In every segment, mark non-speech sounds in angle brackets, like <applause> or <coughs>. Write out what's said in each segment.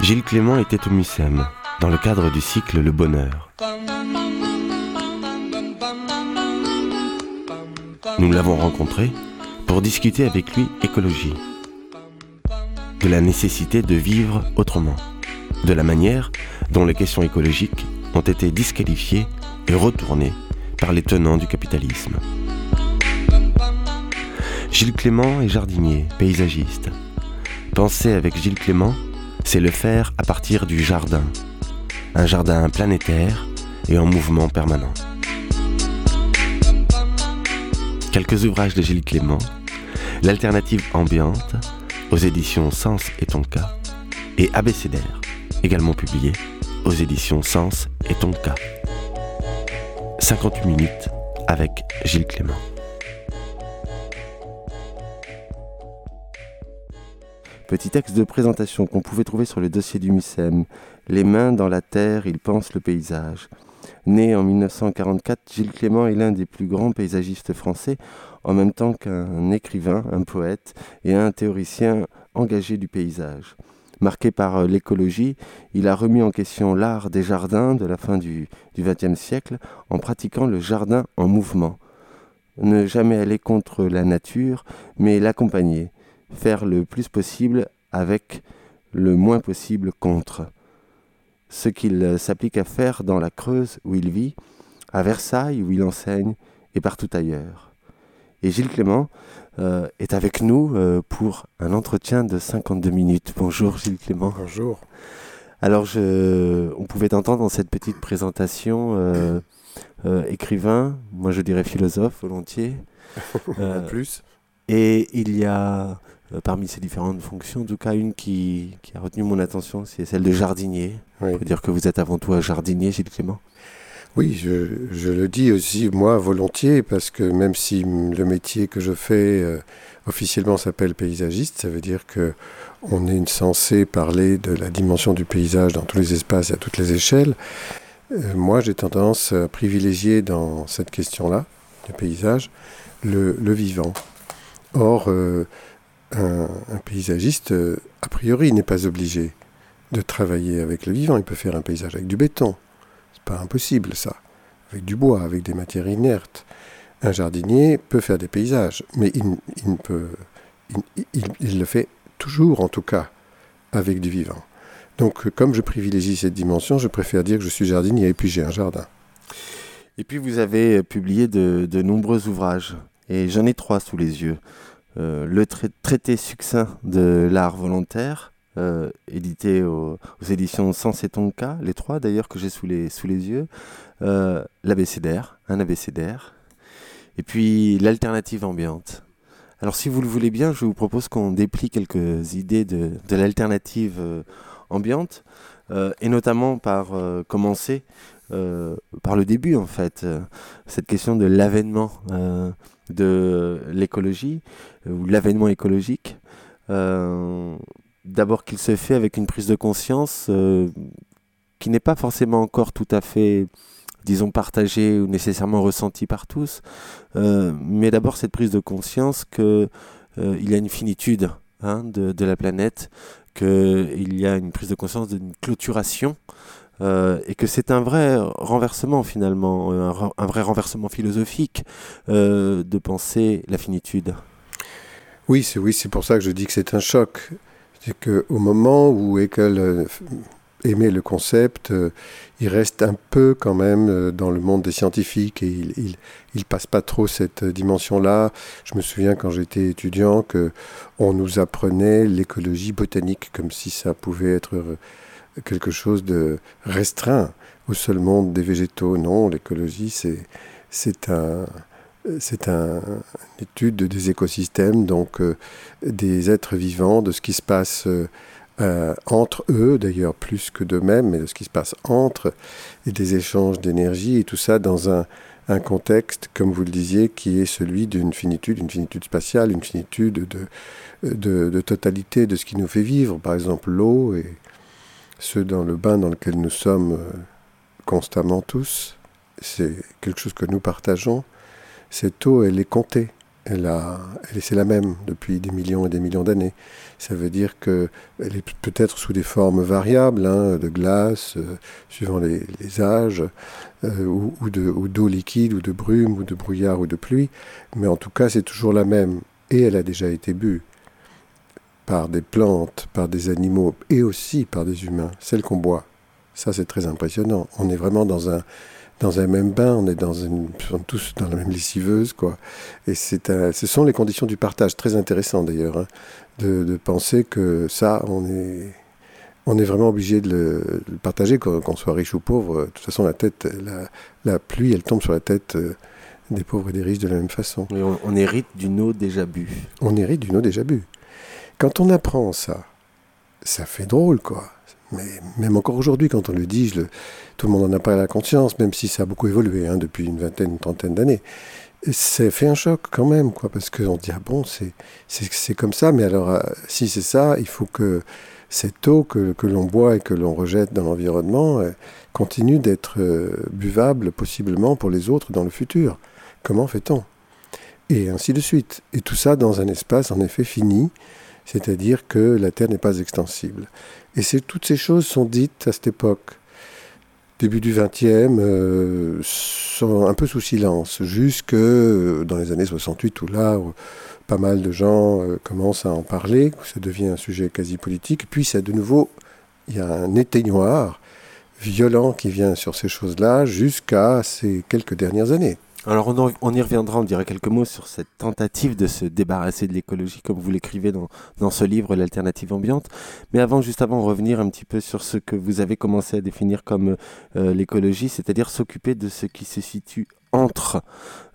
Gilles Clément était au MUSEM, dans le cadre du cycle Le Bonheur. Nous l'avons rencontré pour discuter avec lui écologie, de la nécessité de vivre autrement, de la manière dont les questions écologiques ont été disqualifiées et retournées par les tenants du capitalisme. Gilles Clément est jardinier, paysagiste. Penser avec Gilles Clément, c'est le faire à partir du jardin. Un jardin planétaire et en mouvement permanent. Quelques ouvrages de Gilles Clément, L'alternative ambiante aux éditions Sens et Tonka et Abécédaire, également publié aux éditions Sens et Tonka. 58 minutes avec Gilles Clément. Petit texte de présentation qu'on pouvait trouver sur le dossier du MUSEM. Les mains dans la terre, il pense le paysage. Né en 1944, Gilles Clément est l'un des plus grands paysagistes français, en même temps qu'un écrivain, un poète et un théoricien engagé du paysage. Marqué par euh, l'écologie, il a remis en question l'art des jardins de la fin du XXe siècle en pratiquant le jardin en mouvement. Ne jamais aller contre la nature, mais l'accompagner faire le plus possible avec le moins possible contre. Ce qu'il s'applique à faire dans la Creuse où il vit, à Versailles où il enseigne et partout ailleurs. Et Gilles Clément euh, est avec nous euh, pour un entretien de 52 minutes. Bonjour Gilles Clément. Bonjour. Alors je, on pouvait entendre dans cette petite présentation euh, écrivain, moi je dirais philosophe volontiers. <laughs> plus. Et il y a parmi ces différentes fonctions, en tout cas une qui, a retenu mon attention, c'est celle de jardinier. On peut dire que vous êtes avant tout un jardinier, Gilles Clément. Oui, je, le dis aussi moi volontiers, parce que même si le métier que je fais euh, officiellement s'appelle paysagiste, ça veut dire que on est censé parler de la dimension du paysage dans tous les espaces et à toutes les échelles. Euh, moi, j'ai tendance à privilégier dans cette question-là, le paysage, le, vivant. Or, un, paysagiste, euh, a priori, n'est pas obligé de travailler avec le vivant. Il peut faire un paysage avec du béton. C'est pas impossible, ça. Avec du bois, avec des matières inertes. Un jardinier peut faire des paysages, mais il, le fait toujours, en tout cas, avec du vivant. Donc, comme je privilégie cette dimension, je préfère dire que je suis jardinier et puis j'ai un jardin. Et puis, vous avez publié de, de nombreux ouvrages, et j'en ai trois sous les yeux. Euh, le traité succinct de l'art volontaire, euh, édité aux, éditions Sens et Tonka, les trois d'ailleurs que j'ai sous les, yeux, euh, l'abécédaire, un abécédaire, et puis l'alternative ambiante. Alors si vous le voulez bien, je vous propose qu'on déplie quelques idées de, de l'alternative ambiante, et notamment par commencer par le début en fait, cette question de l'avènement de l'écologie euh, ou l'avènement écologique. Euh, d'abord qu'il se fait avec une prise de conscience euh, qui n'est pas forcément encore tout à fait, disons, partagée ou nécessairement ressentie par tous, mais d'abord cette prise de conscience qu'il y a une finitude hein, de, la planète, qu'il y a une prise de conscience d'une clôturation euh, et que c'est un vrai renversement finalement, un, vrai renversement philosophique euh, de penser la finitude. Oui, c'est oui, pour ça que je dis que c'est un choc. C'est qu'au moment où euh, aimait le concept, il reste un peu quand même dans le monde des scientifiques et il, il, il passe pas trop cette dimension-là. Je me souviens quand j'étais étudiant que on nous apprenait l'écologie botanique comme si ça pouvait être quelque chose de restreint au seul monde des végétaux. Non, l'écologie, c'est, c'est un, c'est un, une étude des écosystèmes, donc euh, des êtres vivants, de ce qui se passe euh, entre eux, d'ailleurs plus que d'eux-mêmes, mais de ce qui se passe entre, et des échanges d'énergie, et tout ça dans un, un, contexte, comme vous le disiez, qui est celui d'une finitude, une finitude spatiale, une finitude de, de, de, totalité de ce qui nous fait vivre, par exemple l'eau et ceux dans le bain dans lequel nous sommes euh, constamment tous, c'est quelque chose que nous partageons. Cette eau, elle est comptée. Elle a, elle, c'est la même depuis des millions et des millions d'années. Ça veut dire qu'elle est peut-être sous des formes variables, hein, de glace, euh, suivant les, âges, euh, ou, ou, de, d'eau liquide, ou de brume, ou de brouillard, ou de pluie. Mais en tout cas, c'est toujours la même. Et elle a déjà été bue par des plantes, par des animaux, et aussi par des humains, celle qu'on boit. Ça, c'est très impressionnant. On est vraiment dans un, dans un même bain, on est dans une, tous dans la même lessiveuse, quoi. Et c'est ce sont les conditions du partage, très intéressant d'ailleurs, hein, de, penser que ça, on est, on est vraiment obligé de le, partager, qu'on soit riche ou pauvre. De toute façon, la tête, la, pluie, elle tombe sur la tête euh, des pauvres et des riches de la même façon. on, on hérite d'une eau déjà bue. On hérite d'une eau déjà bue. Quand on apprend ça, ça fait drôle, quoi. Mais même encore aujourd'hui, quand on le dit, tout le monde en a pas la conscience, même si ça a beaucoup évolué hein, depuis une vingtaine, une trentaine d'années. Ça fait un choc quand même, quoi, parce qu'on dit, ah bon, c'est comme ça, mais alors, euh, si c'est ça, il faut que cette eau que, l'on boit et que l'on rejette dans l'environnement euh, continue d'être euh, buvable, possiblement, pour les autres dans le futur. Comment fait-on? Et ainsi de suite. Et tout ça dans un espace, en effet, fini, c'est-à-dire que la Terre n'est pas extensible. Et toutes ces choses sont dites à cette époque, début du XXe, euh, un peu sous silence, jusque euh, dans les années 68 où là, pas mal de gens euh, commencent à en parler, ça devient un sujet quasi politique, puis ça de nouveau, il y a un éteignoir violent qui vient sur ces choses-là jusqu'à ces quelques dernières années. Alors on, y reviendra, on dira quelques mots sur cette tentative de se débarrasser de l'écologie, comme vous l'écrivez dans, dans ce livre, L'alternative ambiante. Mais avant, juste avant, revenir un petit peu sur ce que vous avez commencé à définir comme euh, l'écologie, c'est-à-dire s'occuper de ce qui se situe entre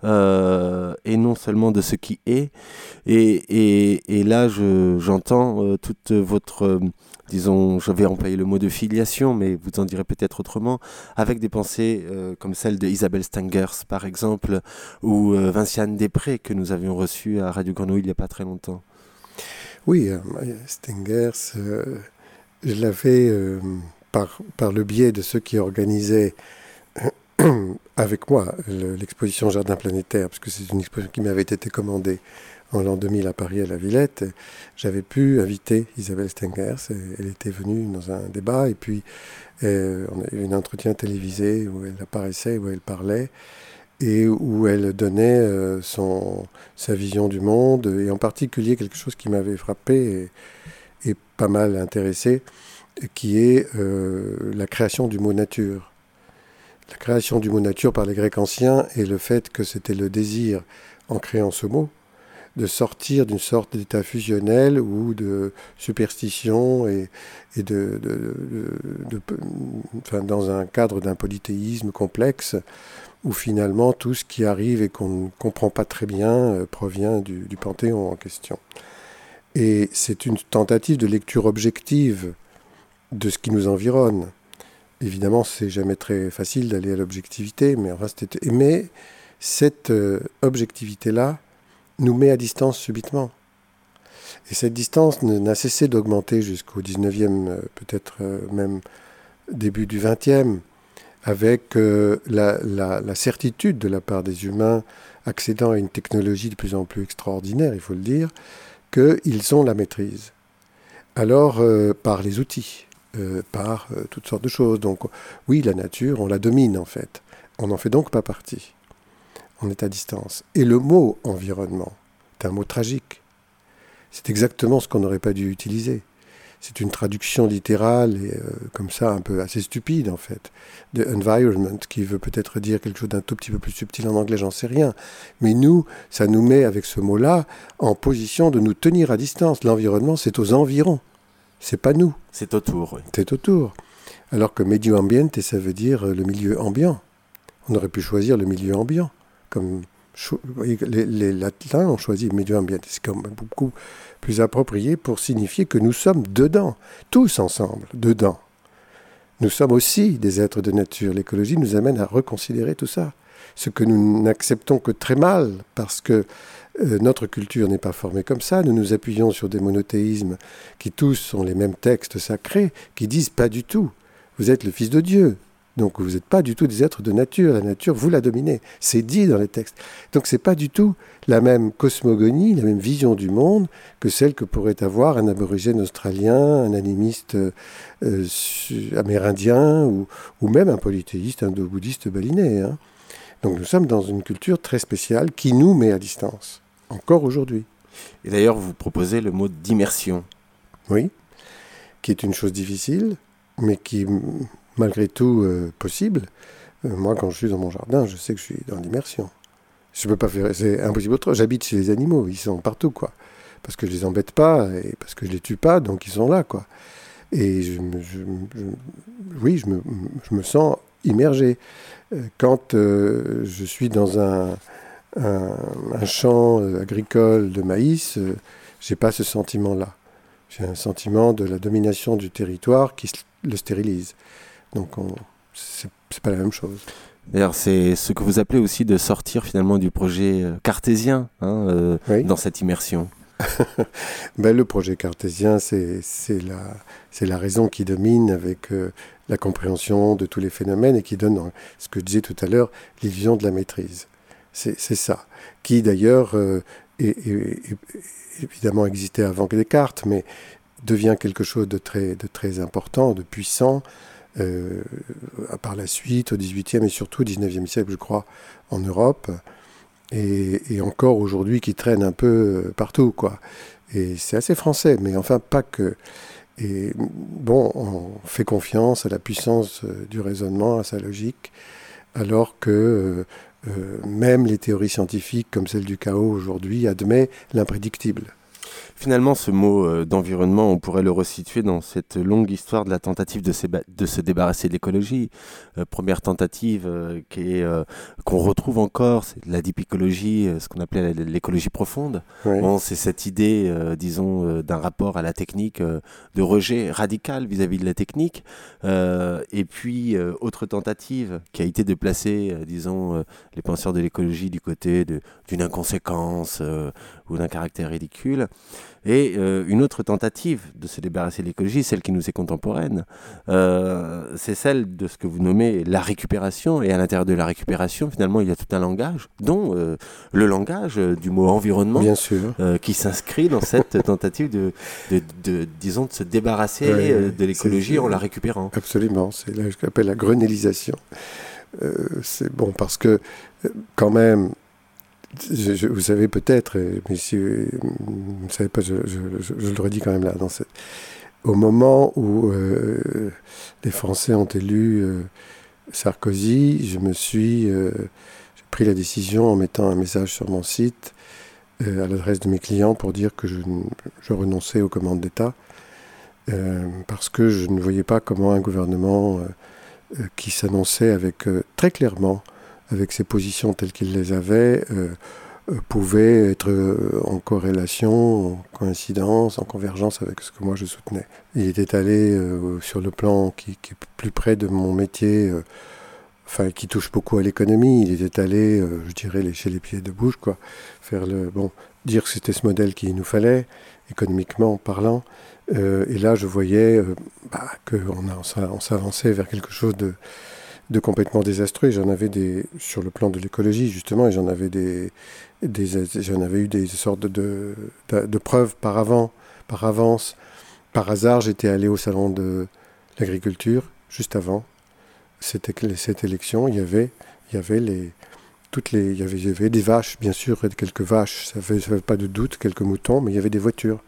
euh, et non seulement de ce qui est. Et, et, là, j'entends euh, toute votre disons, je vais employer le mot de filiation, mais vous en direz peut-être autrement, avec des pensées euh, comme celle de Isabelle Stengers, par exemple, ou euh, Vinciane Després, que nous avions reçu à Radio Grenouille il n'y a pas très longtemps. Oui, euh, Stengers, je l'avais par, par le biais de ceux qui organisaient <coughs> avec moi l'exposition Jardin planétaire, parce que c'est une exposition qui m'avait été commandée en l'an 2000 à Paris à la Villette, j'avais pu inviter Isabelle Stengers. Elle était venue dans un débat et puis euh, on a eu un entretien télévisé où elle apparaissait, où elle parlait et où elle donnait euh, son, sa vision du monde et en particulier quelque chose qui m'avait frappé et, pas mal intéressé, qui est euh, la création du mot nature. La création du mot nature par les Grecs anciens et le fait que c'était le désir en créant ce mot de sortir d'une sorte d'état fusionnel ou de superstition et, et de, enfin, dans un cadre d'un polythéisme complexe où finalement tout ce qui arrive et qu'on ne comprend pas très bien euh, provient du, du, panthéon en question. Et c'est une tentative de lecture objective de ce qui nous environne. Évidemment, c'est jamais très facile d'aller à l'objectivité, mais, enfin, mais cette euh, objectivité-là, nous met à distance subitement. Et cette distance n'a cessé d'augmenter jusqu'au 19e, euh, peut-être euh, même début du 20e, avec euh, la, la, certitude de la part des humains accédant à une technologie de plus en plus extraordinaire, il faut le dire, qu'ils ont la maîtrise. Alors, par les outils, par toutes sortes de choses. Donc, oui, la nature, on la domine en fait. On n'en fait donc pas partie on est à distance. Et le mot environnement est un mot tragique. C'est exactement ce qu'on n'aurait pas dû utiliser. C'est une traduction littérale et euh, comme ça un peu assez stupide en fait de environment qui veut peut-être dire quelque chose d'un tout petit peu plus subtil en anglais, j'en sais rien. Mais nous, ça nous met avec ce mot-là en position de nous tenir à distance. L'environnement, c'est aux environs. C'est pas nous. C'est autour. Oui. C'est autour. Alors que medio ambiente, ça veut dire le milieu ambiant. On aurait pu choisir le milieu ambiant comme les, les, latins ont choisi medio ambiente, c'est comme beaucoup plus approprié pour signifier que nous sommes dedans, tous ensemble, dedans. Nous sommes aussi des êtres de nature. L'écologie nous amène à reconsidérer tout ça. Ce que nous n'acceptons que très mal, parce que euh, notre culture n'est pas formée comme ça. Nous nous appuyons sur des monothéismes qui tous sont les mêmes textes sacrés, qui disent pas du tout. Vous êtes le Fils de Dieu, Donc vous n'êtes pas du tout des êtres de nature. La nature, vous la dominez. C'est dit dans les textes. Donc c'est pas du tout la même cosmogonie, la même vision du monde que celle que pourrait avoir un aborigène australien, un animiste euh, amérindien ou, ou, même un polythéiste indo-bouddhiste balinais. Hein. Donc nous sommes dans une culture très spéciale qui nous met à distance, encore aujourd'hui. Et d'ailleurs, vous proposez le mot d'immersion. Oui, qui est une chose difficile, mais qui malgré tout euh, possible. Euh, moi, quand je suis dans mon jardin, je sais que je suis dans l'immersion. Je peux pas faire, c'est impossible autre. J'habite chez les animaux, ils sont partout, quoi. Parce que je les embête pas et parce que je les tue pas, donc ils sont là, quoi. Et oui, je me, je me, sens immergé. Euh, quand je suis dans un, un, champ agricole de maïs, j'ai pas ce sentiment-là. J'ai un sentiment de la domination du territoire qui le stérilise. Donc, c'est pas la même chose. D'ailleurs, c'est ce que vous appelez aussi de sortir finalement du projet euh, cartésien hein, euh, dans cette immersion. <laughs> ben, le projet cartésien, c'est la, la raison qui domine avec euh, la compréhension de tous les phénomènes et qui donne, ce que je disais tout à l'heure, l'illusion de la maîtrise. C'est ça. Qui d'ailleurs, évidemment existait avant que Descartes, mais devient quelque chose de très, de très important, de puissant, euh, par la suite, au XVIIIe et surtout au XIXe siècle, je crois, en Europe, et, encore aujourd'hui qui traîne un peu euh, partout, quoi. Et c'est assez français, mais enfin pas que. Et bon, on fait confiance à la puissance euh, du raisonnement, à sa logique, alors que même les théories scientifiques comme celle du chaos aujourd'hui admettent l'imprédictible. Finalement, ce mot euh, d'environnement, on pourrait le resituer dans cette longue histoire de la tentative de, de se débarrasser de l'écologie. Euh, première tentative euh, qu'on retrouve encore, c'est la dipicologie, ce qu'on appelait l'écologie profonde. Bon, c'est cette idée, disons, d'un rapport à la technique, de rejet radical vis-à-vis de la technique. et puis, autre tentative qui a été de placer, disons, les penseurs de l'écologie du côté d'une inconséquence ou d'un caractère ridicule. Et euh, une autre tentative de se débarrasser de l'écologie, celle qui nous est contemporaine, euh, c'est celle de ce que vous nommez la récupération. Et à l'intérieur de la récupération, finalement, il y a tout un langage, dont euh, le langage du mot environnement, Bien sûr. qui s'inscrit dans cette <laughs> tentative de, de, disons, de se débarrasser de l'écologie en la récupérant. Absolument, c'est ce qu'on appelle la grenélisation. c'est bon parce que quand même, vous savez peut-être, mais si vous ne savez pas, je, le redis quand même là. Au moment où euh, les Français ont élu euh, Sarkozy, je me suis euh, pris la décision en mettant un message sur mon site à l'adresse de mes clients pour dire que je renonçais aux commandes d'État parce que je ne voyais pas comment un gouvernement qui s'annonçait avec très clairement avec ses positions telles qu'il les avait, euh, euh, pouvait être euh, en corrélation, en coïncidence, en convergence avec ce que moi je soutenais. Il était allé sur le plan qui, est plus près de mon métier, enfin qui touche beaucoup à l'économie. Il était allé, je dirais, lécher les pieds de bouche, quoi, faire le bon, dire que c'était ce modèle qu'il nous fallait, économiquement parlant. et là, je voyais bah, qu'on on s'avançait vers quelque chose de de complètement désastreux. J'en avais des sur le plan de l'écologie justement, et j'en avais des, j'en avais eu des sortes de, de, preuves par avant, par avance. Par hasard, j'étais allé au salon de l'agriculture juste avant cette, élection. Il y avait, il y avait les toutes les, il y avait, des vaches, bien sûr, quelques vaches, ça fait, ça fait pas de doute, quelques moutons, mais il y avait des voitures,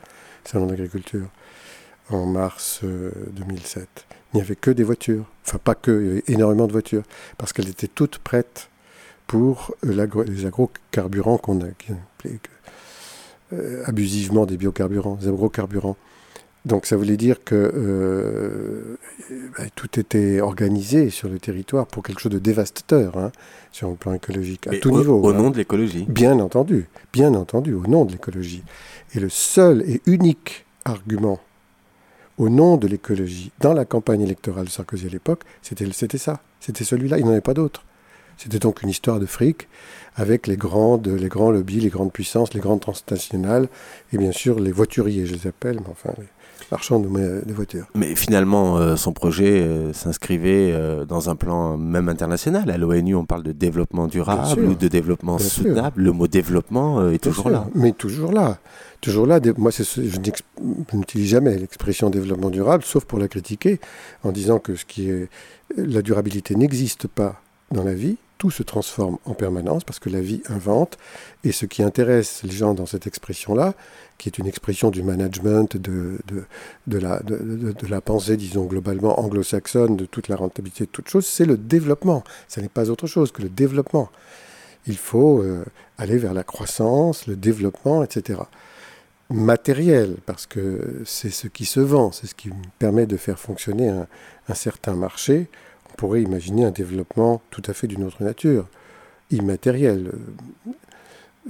salon d'agriculture, en mars 2007. Il n'y avait que des voitures. Enfin, pas que, il y avait énormément de voitures. Parce qu'elles étaient toutes prêtes pour euh, les agrocarburants qu'on a euh, abusivement des biocarburants, des agrocarburants. Donc ça voulait dire que euh, bah, tout était organisé sur le territoire pour quelque chose de dévastateur hein, sur le plan écologique, à tout niveau. Au hein. nom de l'écologie. Bien entendu, bien entendu, au nom de l'écologie. Et le seul et unique argument au nom de l'écologie dans la campagne électorale de Sarkozy à l'époque, c'était ça. C'était celui-là, il n'en avait pas d'autre. C'était donc une histoire de fric avec les les grands lobbies, les grandes puissances, les grandes transnationales et bien sûr les voituriers, je les appelle, mais enfin marchands de, voitures. Mais finalement, euh, son projet euh, s'inscrivait euh, dans un plan même international. À l'ONU, on parle de développement durable ou de développement soutenable. Le mot développement est toujours là. Mais toujours là. Toujours là. Moi, je n'utilise jamais l'expression développement durable, sauf pour la critiquer, en disant que ce qui est la durabilité n'existe pas dans la vie, tout se transforme en permanence parce que la vie invente. Et ce qui intéresse les gens dans cette expression-là, qui est une expression du management, de, de, la, de, la, pensée, disons, globalement anglo-saxonne, de toute la rentabilité de toute chose, c'est le développement. Ce n'est pas autre chose que le développement. Il faut euh, aller vers la croissance, le développement, etc. Matériel, parce que c'est ce qui se vend, c'est ce qui permet de faire fonctionner un, certain marché pourrait imaginer un développement tout à fait d'une autre nature, immatériel.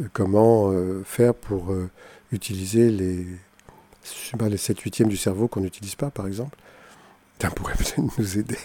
Euh, comment euh, faire pour euh, utiliser les, pas, les 7 huitièmes du cerveau qu'on n'utilise pas, par exemple? Ça pourrait peut-être nous aider.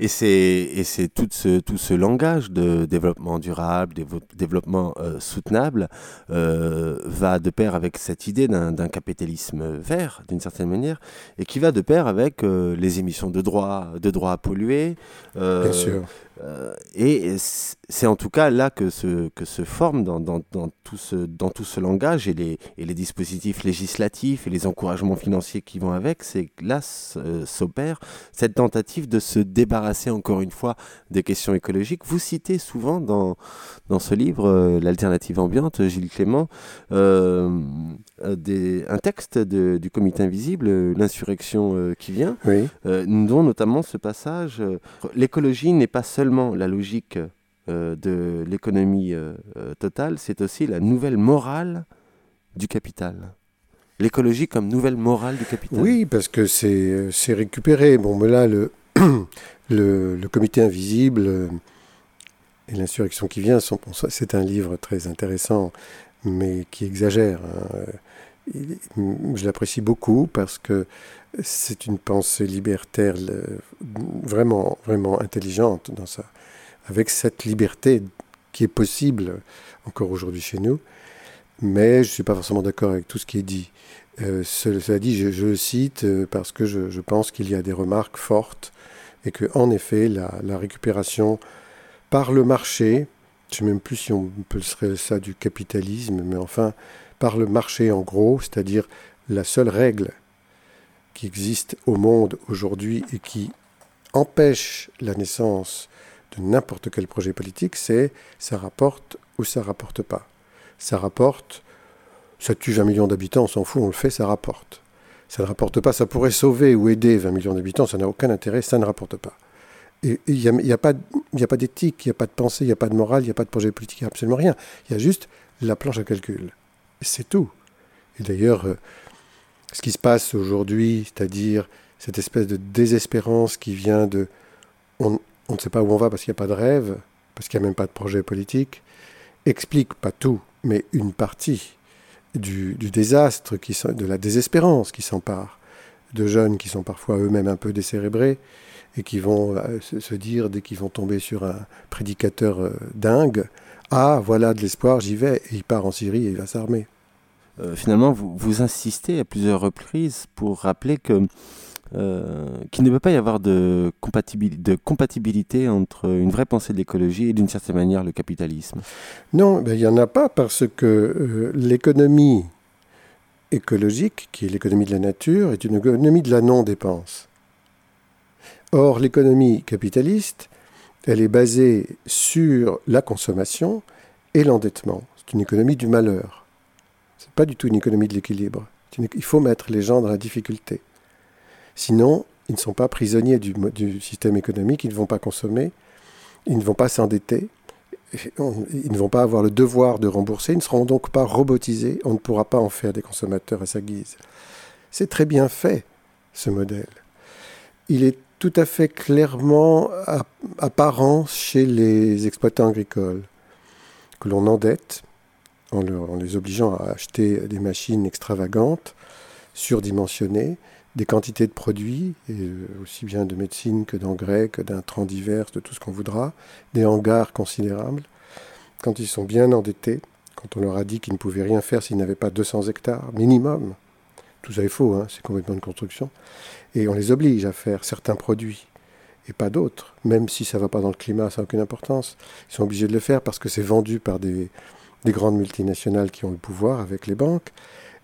Et c'est tout ce, tout ce langage de développement durable, développement euh, soutenable, euh, va de pair avec cette idée d'un capitalisme vert, d'une certaine manière, et qui va de pair avec euh, les émissions de droits de droits à polluer. Bien sûr. Euh, et c'est en tout cas là que se, que se forme dans, dans, dans, tout ce, dans tout ce langage et les, et les dispositifs législatifs et les encouragements financiers qui vont avec, c'est là euh, s'opère cette tentative de se débarrasser encore une fois des questions écologiques. Vous citez souvent dans, dans ce livre, euh, L'alternative ambiante, Gilles Clément, des, un texte de, du comité invisible, L'insurrection qui vient, oui. dont notamment ce passage, l'écologie n'est pas seule la logique euh, de l'économie euh, euh, totale, c'est aussi la nouvelle morale du capital. L'écologie comme nouvelle morale du capital. Oui, parce que c'est récupéré. Bon, mais là, le, <clears throat> le, comité invisible et l'insurrection qui vient, c'est un livre très intéressant, mais qui exagère. Hein. Je l'apprécie beaucoup parce que c'est une pensée libertaire vraiment, vraiment intelligente dans ça, avec cette liberté qui est possible encore aujourd'hui chez nous. Mais je ne suis pas forcément d'accord avec tout ce qui est dit. Euh, cela dit, je, le cite euh, parce que je, pense qu'il y a des remarques fortes et que, en effet, la, récupération par le marché, je ne sais même plus si on peut ça du capitalisme, mais enfin, par le marché en gros, c'est-à-dire la seule règle qui existe au monde aujourd'hui et qui empêche la naissance de n'importe quel projet politique, c'est ça rapporte ou ça rapporte pas. Ça rapporte, ça tue 20 millions d'habitants, on s'en fout, on le fait, ça rapporte. Ça ne rapporte pas, ça pourrait sauver ou aider 20 millions d'habitants, ça n'a aucun intérêt, ça ne rapporte pas. Et il n'y a, pas, pas d'éthique, il n'y a pas de pensée, il n'y a pas de morale, il n'y a pas de projet politique, il n'y a absolument rien. Il y a juste la planche à calcul. C'est tout. Et d'ailleurs, euh, ce qui se passe aujourd'hui, c'est-à-dire cette espèce de désespérance qui vient de... On, ne sait pas où on va parce qu'il n'y a pas de rêve, parce qu'il n'y a même pas de projet politique, explique pas tout, mais une partie du, désastre, de la désespérance qui s'empare de jeunes qui sont parfois eux-mêmes un peu décérébrés et qui vont euh, se, dire, dès qu'ils vont tomber sur un prédicateur euh, dingue, Ah, voilà de l'espoir, j'y vais, et il part en Syrie et il va s'armer. Euh, finalement, vous, vous, insistez à plusieurs reprises pour rappeler que euh, qu'il ne peut pas y avoir de, compatibilité, entre une vraie pensée de l'écologie et d'une certaine manière le capitalisme. Non, ben, il n'y en a pas parce que euh, l'économie écologique, qui est l'économie de la nature, est une économie de la non-dépense. Or, l'économie capitaliste, elle est basée sur la consommation et l'endettement. C'est une économie du malheur pas du tout une économie de l'équilibre. Il faut mettre les gens dans la difficulté. Sinon, ils ne sont pas prisonniers du, système économique, ils ne vont pas consommer, ils ne vont pas s'endetter, ils ne vont pas avoir le devoir de rembourser, ils ne seront donc pas robotisés, on ne pourra pas en faire des consommateurs à sa guise. C'est très bien fait, ce modèle. Il est tout à fait clairement apparent chez les exploitants agricoles, que l'on endette, en, les obligeant à acheter des machines extravagantes, surdimensionnées, des quantités de produits, et aussi bien de médecine que d'engrais, que d'intrants divers, de tout ce qu'on voudra, des hangars considérables. Quand ils sont bien endettés, quand on leur a dit qu'ils ne pouvaient rien faire s'ils n'avaient pas 200 hectares minimum, tout ça est faux, hein, c'est complètement une construction, et on les oblige à faire certains produits et pas d'autres, même si ça ne va pas dans le climat, ça n'a aucune importance. Ils sont obligés de le faire parce que c'est vendu par des, des grandes multinationales qui ont le pouvoir avec les banques.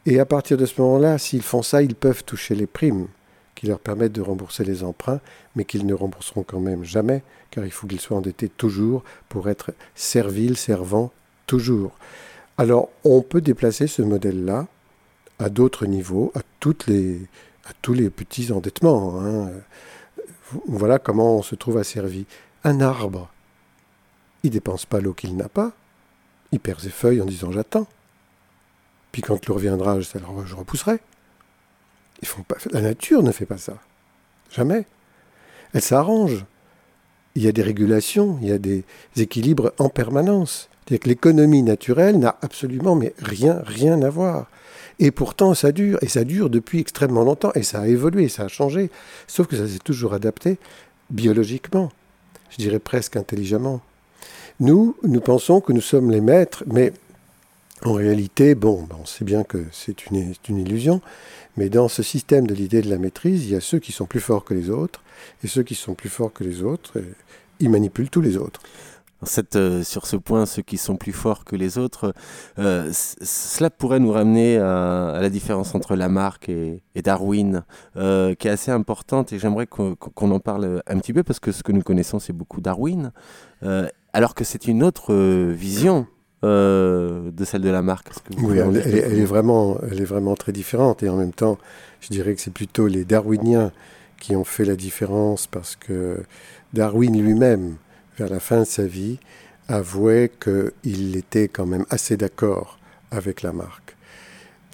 Et à partir de ce moment-là, s'ils font ça, ils peuvent toucher les primes qui leur permettent de rembourser les emprunts, mais qu'ils ne rembourseront quand même jamais, car il faut qu'ils soient endettés toujours pour être serviles, servants toujours. Alors, on peut déplacer ce modèle-là à d'autres niveaux, à, toutes les, à tous les petits endettements. Hein. Voilà comment on se trouve asservi. Un arbre, il dépense pas l'eau qu'il n'a pas, il perd ses feuilles en disant j'attends. Puis quand l'eau reviendra, je, je repousserai. Ils font pas, la nature ne fait pas ça. Jamais. Elle s'arrange. Il y a des régulations, il y a des équilibres en permanence. C'est-à-dire que l'économie naturelle n'a absolument mais rien, rien à voir. Et pourtant, ça dure, et ça dure depuis extrêmement longtemps, et ça a évolué, ça a changé, sauf que ça s'est toujours adapté biologiquement, je dirais presque intelligemment. Nous, nous pensons que nous sommes les maîtres, mais en réalité, bon, ben, on sait bien que c'est une, illusion, mais dans ce système de l'idée de la maîtrise, il y a ceux qui sont plus forts que les autres, et ceux qui sont plus forts que les autres, ils manipulent tous les autres. Euh, sur ce point, ceux qui sont plus forts que les autres, euh, cela pourrait nous ramener à, la différence entre Lamarck et, Darwin, euh, qui est assez importante et j'aimerais qu'on en parle un petit peu parce que ce que nous connaissons, c'est beaucoup Darwin, alors que c'est une autre vision. de celle de Lamarck. oui, elle, est vraiment, elle est vraiment très différente et en même temps, je dirais que c'est plutôt les darwiniens qui ont fait la différence parce que Darwin lui-même vers la fin de sa vie, avouait qu'il était quand même assez d'accord avec Lamarck.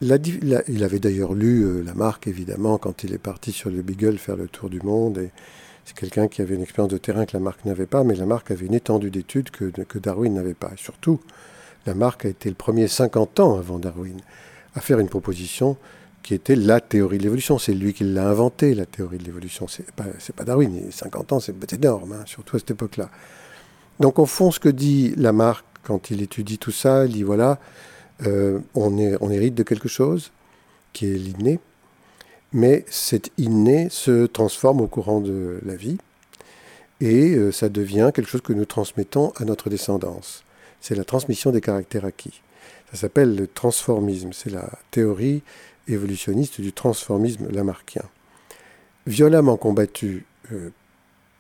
il avait d'ailleurs lu euh, Lamarck, évidemment, quand il est parti sur le Beagle faire le tour du monde. Et c'est quelqu'un qui avait une expérience de terrain que Lamarck n'avait pas, mais Lamarck avait une étendue d'études que, Darwin n'avait pas. Et surtout, Lamarck a été le premier 50 ans avant Darwin à faire une proposition qui était la théorie de l'évolution. C'est lui qui l'a inventé, la théorie de l'évolution. C'est pas, pas Darwin. 50 ans, c'est énorme, hein, surtout à cette époque-là. Donc, au fond, ce que dit Lamarck quand il étudie tout ça, il dit voilà, euh, on, on hérite de quelque chose qui est l'inné, mais cet inné se transforme au courant de la vie et euh, ça devient quelque chose que nous transmettons à notre descendance. C'est la transmission des caractères acquis. Ça s'appelle le transformisme. C'est la théorie évolutionniste du transformisme lamarckien. Violemment combattu, euh,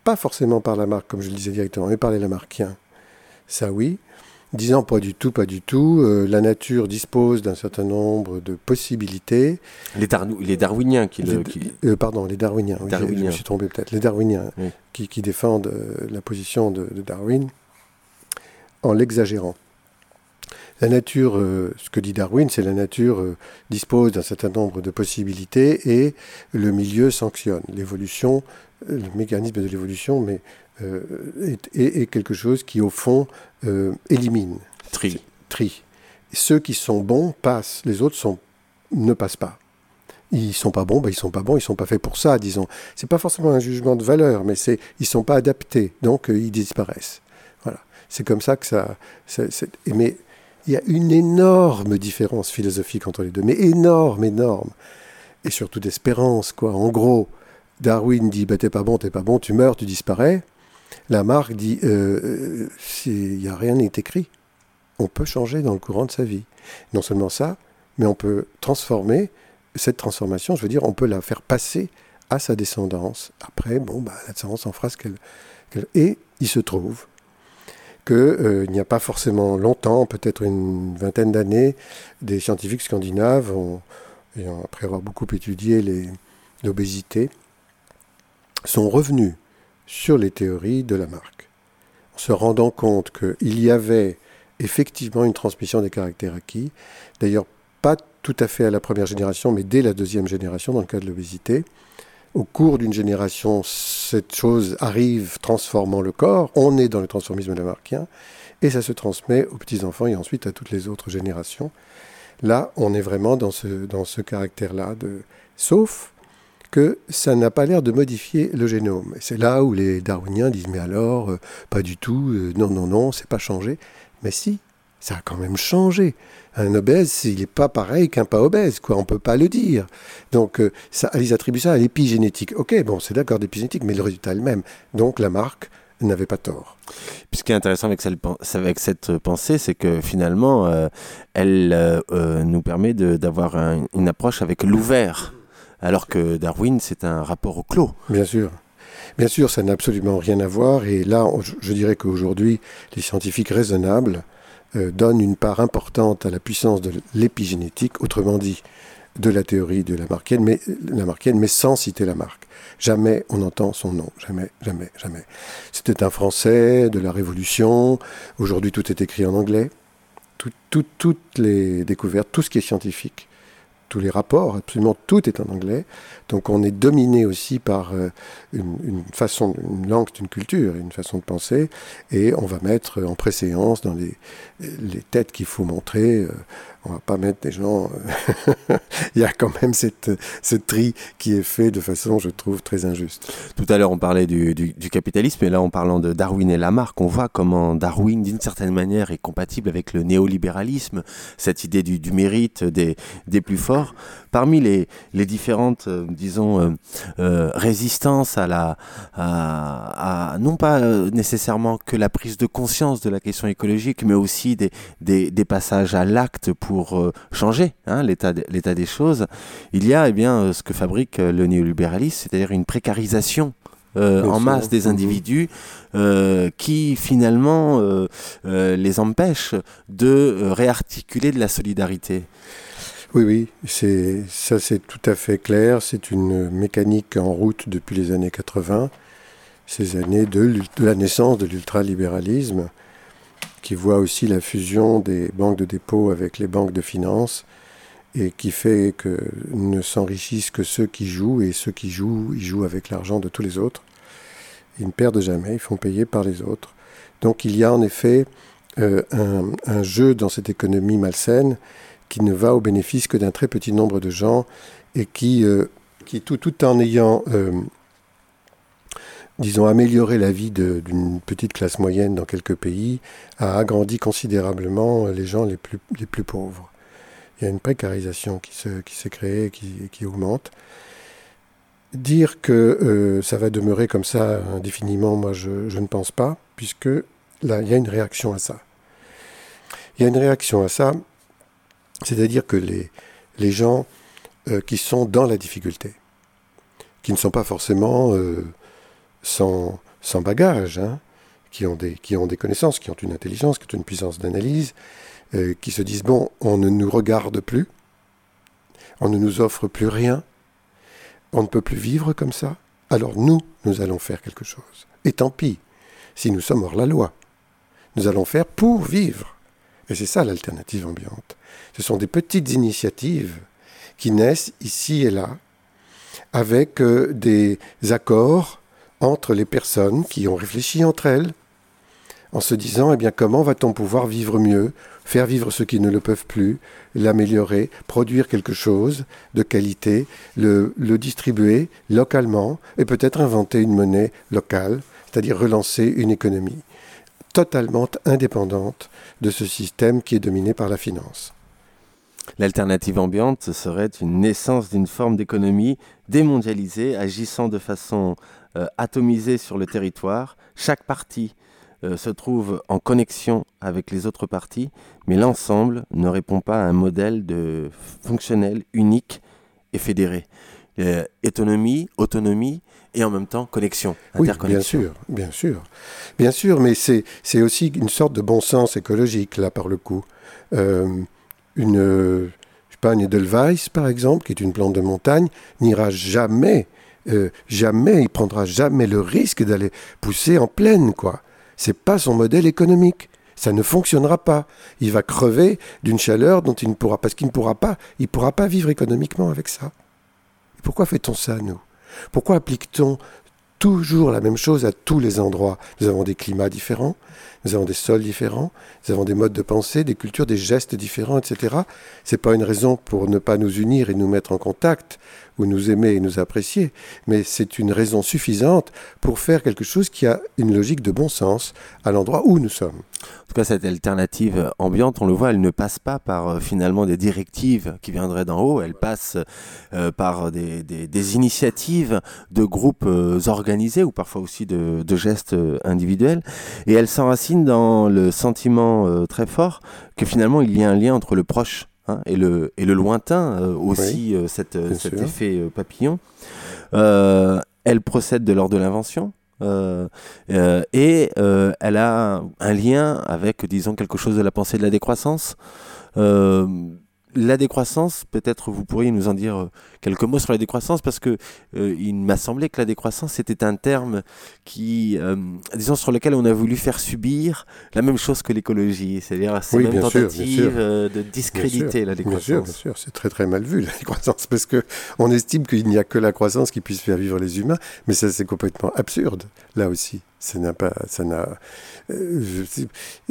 pas forcément par Lamarck, comme je le disais directement, mais par les Lamarckiens, ça oui, disant pas du tout, pas du tout, euh, la nature dispose d'un certain nombre de possibilités. Les, les darwiniens qui le... Euh, pardon, les darwiniens, je, me suis trompé peut-être, les darwiniens qui, défendent la position de Darwin en l'exagérant. La nature, euh, ce que dit Darwin, c'est la nature euh, dispose d'un certain nombre de possibilités et le milieu sanctionne. L'évolution, euh, le mécanisme de l'évolution, mais est, quelque chose qui au fond élimine. Tri. Tri. ceux qui sont bons passent, les autres sont, ne passent pas. Ils sont pas bons, ben ils sont pas bons, ils sont pas faits pour ça, disons. C'est pas forcément un jugement de valeur, mais c'est ils sont pas adaptés, donc ils disparaissent. Voilà. C'est comme ça que ça. mais il y a une énorme différence philosophique entre les deux, mais énorme, énorme. Et surtout d'espérance, quoi. En gros, Darwin dit bah, T'es pas bon, t'es pas bon, tu meurs, tu disparais. Lamarck dit euh, euh, n'y a rien n'est écrit. On peut changer dans le courant de sa vie. Non seulement ça, mais on peut transformer cette transformation, je veux dire, on peut la faire passer à sa descendance. Après, bon, bah, la descendance en fera ce qu'elle. et il se trouve qu'il euh, n'y a pas forcément longtemps, peut-être une vingtaine d'années, des scientifiques scandinaves, après avoir beaucoup étudié l'obésité, sont revenus sur les théories de Lamarck, en se rendant compte qu'il y avait effectivement une transmission des caractères acquis, d'ailleurs pas tout à fait à la première génération, mais dès la deuxième génération dans le cas de l'obésité, au cours d'une génération, cette chose arrive transformant le corps, on est dans le transformisme lamarckien, et ça se transmet aux petits-enfants et ensuite à toutes les autres générations. Là, on est vraiment dans ce, caractère-là, de... sauf que ça n'a pas l'air de modifier le génome. C'est là où les darwiniens disent mais alors, euh, pas du tout, euh, non, non, non, c'est pas changé. Mais si, ça a quand même changé. Un obèse, il n'est pas pareil qu'un pas obèse, quoi. On peut pas le dire. Donc, euh, ils attribuent ça à l'épigénétique. Ok, bon, c'est d'accord d'épigénétique, mais le résultat est le même. Donc, la marque n'avait pas tort. ce qui est intéressant avec cette, pensée, c'est que finalement, euh, elle euh, nous permet d'avoir une approche avec l'ouvert, alors que Darwin, c'est un rapport au clos. Bien sûr. Bien sûr, ça n'a absolument rien à voir. Et là, je dirais qu'aujourd'hui, les scientifiques raisonnables euh, donne une part importante à la puissance de l'épigénétique, autrement dit de la théorie de Lamarckienne, mais, Lamarckienne, mais sans citer Lamarck. Jamais on entend son nom, jamais, jamais, jamais. C'était un Français de la Révolution, aujourd'hui tout est écrit en anglais, toutes les découvertes, tout ce qui est scientifique tous les rapports, absolument tout est en anglais. Donc on est dominé aussi par euh, une, façon, une langue, une culture, une façon de penser, et on va mettre en préséance dans les, les têtes qu'il faut montrer. On va pas mettre des gens. Euh, <laughs> il y a quand même cette, ce tri qui est fait de façon, je trouve, très injuste. Tout à l'heure, on parlait du, du, capitalisme, et là, en parlant de Darwin et Lamarck, on voit comment Darwin, d'une certaine manière, est compatible avec le néolibéralisme, cette idée du, du mérite des, des plus forts. Parmi les, les différentes, euh, disons, euh, résistances à la, à, non pas nécessairement que la prise de conscience de la question écologique, mais aussi des, des, des passages à l'acte pour changer hein, l'état des choses, il y a eh bien ce que fabrique le néolibéralisme, c'est-à-dire une précarisation en masse des individus qui finalement les empêche de réarticuler de la solidarité. Oui, oui, c'est, ça c'est tout à fait clair. C'est une mécanique en route depuis les années 80, ces années de, la naissance de l'ultralibéralisme, qui voit aussi la fusion des banques de dépôt avec les banques de finances, et qui fait que ne s'enrichissent que ceux qui jouent, et ceux qui jouent, ils jouent avec l'argent de tous les autres. Ils ne perdent jamais, ils font payer par les autres. Donc il y a en effet euh, un jeu dans cette économie malsaine qui ne va au bénéfice que d'un très petit nombre de gens et qui, euh, qui tout, tout en ayant, euh, disons, amélioré la vie d'une petite classe moyenne dans quelques pays, a agrandi considérablement les gens les plus, les plus pauvres. Il y a une précarisation qui s'est qui créée, qui, qui augmente. Dire que euh, ça va demeurer comme ça indéfiniment, moi je, je ne pense pas, puisque là, il y a une réaction à ça. Il y a une réaction à ça c'est-à-dire que les, les gens euh, qui sont dans la difficulté, qui ne sont pas forcément euh, sans, sans bagage, hein, qui, ont des, connaissances, qui ont une intelligence, qui ont une puissance d'analyse, euh, qui se disent, bon, on ne nous regarde plus, on ne nous offre plus rien, on ne peut plus vivre comme ça, alors nous, nous allons faire quelque chose. Et tant pis, si nous sommes hors la loi, nous allons faire pour vivre. Et c'est ça l'alternative ambiante. Ce sont des petites initiatives qui naissent ici et là, avec euh, des accords entre les personnes qui ont réfléchi entre elles, en se disant, eh bien, comment va-t-on pouvoir vivre mieux, faire vivre ceux qui ne le peuvent plus, l'améliorer, produire quelque chose de qualité, le, le distribuer localement, et peut-être inventer une monnaie locale, c'est-à-dire relancer une économie totalement indépendante de ce système qui est dominé par la finance. L'alternative ambiante serait une naissance d'une forme d'économie démondialisée, agissant de façon atomisée sur le territoire. Chaque partie euh, se trouve en connexion avec les autres parties, mais l'ensemble ne répond pas à un modèle de fonctionnel unique et fédéré. Euh, autonomie, autonomie et en même temps connexion, interconnexion. Oui, bien sûr, bien sûr. Bien sûr, mais c'est aussi une sorte de bon sens écologique, là, par le coup. Euh, une, je sais pas, une Edelweiss, par exemple, qui est une plante de montagne, n'ira jamais, euh, jamais, il prendra jamais le risque d'aller pousser en plaine, quoi. C'est pas son modèle économique. Ça ne fonctionnera pas. Il va crever d'une chaleur dont il ne pourra, parce qu'il ne pourra pas, il pourra pas vivre économiquement avec ça. Pourquoi fait-on ça, nous? Pourquoi applique-t-on toujours la même chose à tous les endroits? Nous avons des climats différents, nous avons des sols différents, nous avons des modes de pensée, des cultures, des gestes différents, etc. C'est pas une raison pour ne pas nous unir et nous mettre en contact ou nous aimer et nous apprécier, mais c'est une raison suffisante pour faire quelque chose qui a une logique de bon sens à l'endroit où nous sommes. En tout cas, cette alternative ambiante, on le voit, elle ne passe pas par euh, finalement des directives qui viendraient d'en haut, elle passe euh, par des, des, initiatives de groupes euh, organisés ou parfois aussi de, de gestes individuels. Et elle s'enracine dans le sentiment très fort que finalement il y a un lien entre le proche hein, et, le, et le lointain, aussi cet effet papillon. elle procède de l'ordre de l'invention. Euh, euh, et euh, elle a un lien avec, disons, quelque chose de la pensée de la décroissance. la décroissance, peut-être vous pourriez nous en dire quelques mots sur la décroissance parce que euh, il m'a semblé que la décroissance était un terme qui, euh, disons, sur lequel on a voulu faire subir la même chose que l'écologie, c'est-à-dire cette même tentative euh, de discréditer la décroissance. Bien sûr, bien sûr, c'est très très mal vu <laughs> la décroissance parce que on estime qu'il n'y a que la croissance qui puisse faire vivre les humains, mais ça c'est complètement absurde là aussi. Ça n'a pas, ça n'a.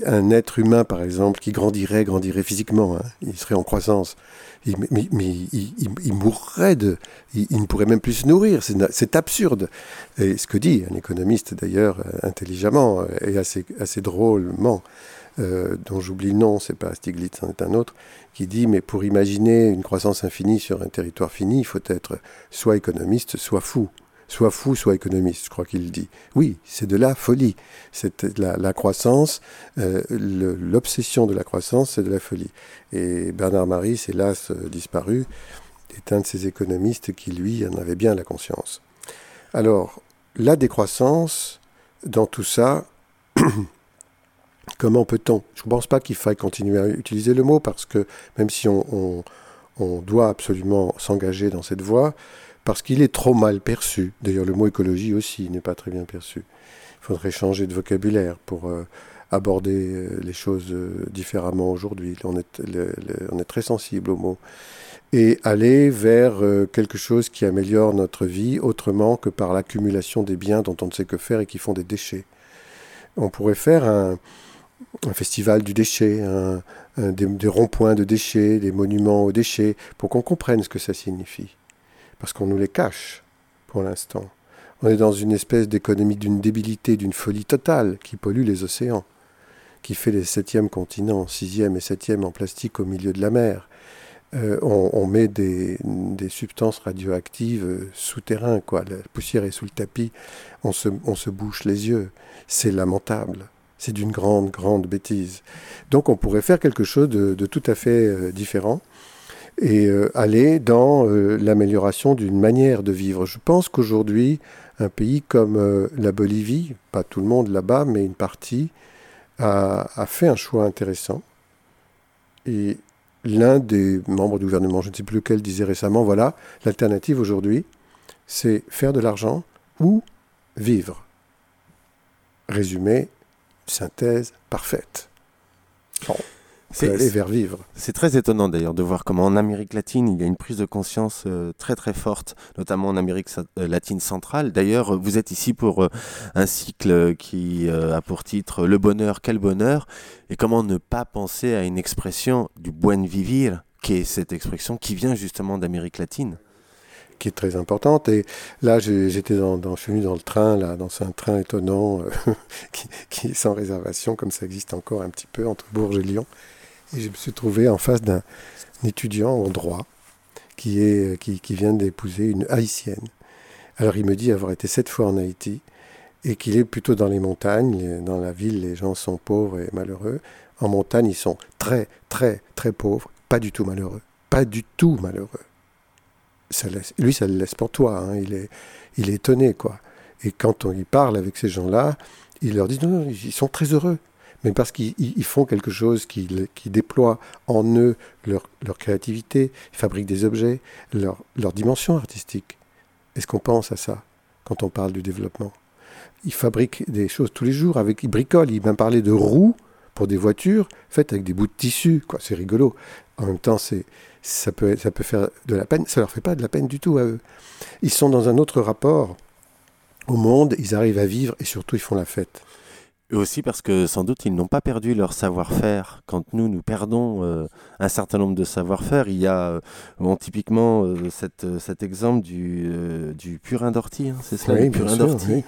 un être humain, par exemple, qui grandirait, grandirait physiquement, hein, il serait en croissance mais, il, mourrait de. Il, ne pourrait même plus se nourrir. C'est absurde. Et ce que dit un économiste, d'ailleurs, euh, intelligemment euh, et assez, assez drôlement, euh, dont j'oublie le nom, c'est pas Stiglitz, c'est un autre, qui dit Mais pour imaginer une croissance infinie sur un territoire fini, il faut être soit économiste, soit fou soit fou, soit économiste, je crois qu'il dit. Oui, c'est de la folie. C'est la, la, croissance, l'obsession de la croissance, c'est de la folie. Et Bernard Marie, hélas disparu, est un de ces économistes qui, lui, en avait bien la conscience. Alors, la décroissance, dans tout ça, <clears throat> comment peut-on? Je ne pense pas qu'il faille continuer à utiliser le mot, parce que même si on, doit absolument s'engager dans cette voie, parce qu'il est trop mal perçu. D'ailleurs, le mot écologie aussi n'est pas très bien perçu. Il faudrait changer de vocabulaire pour euh, aborder euh, les choses euh, différemment aujourd'hui. On, on, est très sensible au mot. Et aller vers quelque chose qui améliore notre vie autrement que par l'accumulation des biens dont on ne sait que faire et qui font des déchets. On pourrait faire un, festival du déchet, des, des ronds-points de déchets, des monuments aux déchets, pour qu'on comprenne ce que ça signifie parce qu'on nous les cache pour l'instant. On est dans une espèce d'économie d'une débilité, d'une folie totale qui pollue les océans, qui fait les septièmes continents, sixième et septième en plastique au milieu de la mer. Euh, on, met des, substances radioactives euh, souterraines, quoi. La poussière est sous le tapis, on se, on se bouche les yeux. C'est lamentable. C'est d'une grande, grande bêtise. Donc on pourrait faire quelque chose de, tout à fait euh, différent et euh, aller dans l'amélioration d'une manière de vivre. Je pense qu'aujourd'hui, un pays comme la Bolivie, pas tout le monde là-bas, mais une partie, a, a, fait un choix intéressant. Et l'un des membres du gouvernement, je ne sais plus lequel, disait récemment, voilà, l'alternative aujourd'hui, c'est faire de l'argent ou vivre. Résumé, synthèse parfaite. C'est aller vers vivre. C'est très étonnant d'ailleurs de voir comment en Amérique latine il y a une prise de conscience euh, très très forte, notamment en Amérique euh, latine centrale. D'ailleurs, vous êtes ici pour euh, un cycle qui a pour titre Le bonheur, quel bonheur Et comment ne pas penser à une expression du buen vivir, qui est cette expression qui vient justement d'Amérique latine qui est très importante. Et là, j'étais dans, je suis venu dans le train, là, dans un train étonnant, <laughs> qui, qui, est sans réservation, comme ça existe encore un petit peu entre Bourges et Lyon. Et je me suis trouvé en face d'un étudiant en droit qui, est, qui, qui vient d'épouser une haïtienne. Alors il me dit avoir été sept fois en Haïti et qu'il est plutôt dans les montagnes. Dans la ville, les gens sont pauvres et malheureux. En montagne, ils sont très, très, très pauvres, pas du tout malheureux. Pas du tout malheureux. Ça laisse, lui, ça le laisse pour toi. Hein. Il, est, il est étonné, quoi. Et quand on y parle avec ces gens-là, il leur dit non, non, ils sont très heureux mais parce qu'ils font quelque chose qui, qui, déploie en eux leur, créativité, ils fabriquent des objets, leur, dimension artistique. Est-ce qu'on pense à ça quand on parle du développement? Ils fabriquent des choses tous les jours, avec, ils bricolent, ils m'ont parlé de roues pour des voitures faites avec des bouts de tissu, quoi. C'est rigolo. En même temps, c'est ça peut, ça peut faire de la peine. Ça leur fait pas de la peine du tout à eux. Ils sont dans un autre rapport au monde. Ils arrivent à vivre et surtout ils font la fête. Et aussi parce que sans doute ils n'ont pas perdu leur savoir-faire. Quand nous, nous perdons euh, un certain nombre de savoir-faire, il y a euh, bon, typiquement euh, cette, cet exemple du, du purin d'ortie, hein, c'est ça, oui, le purin d'ortie,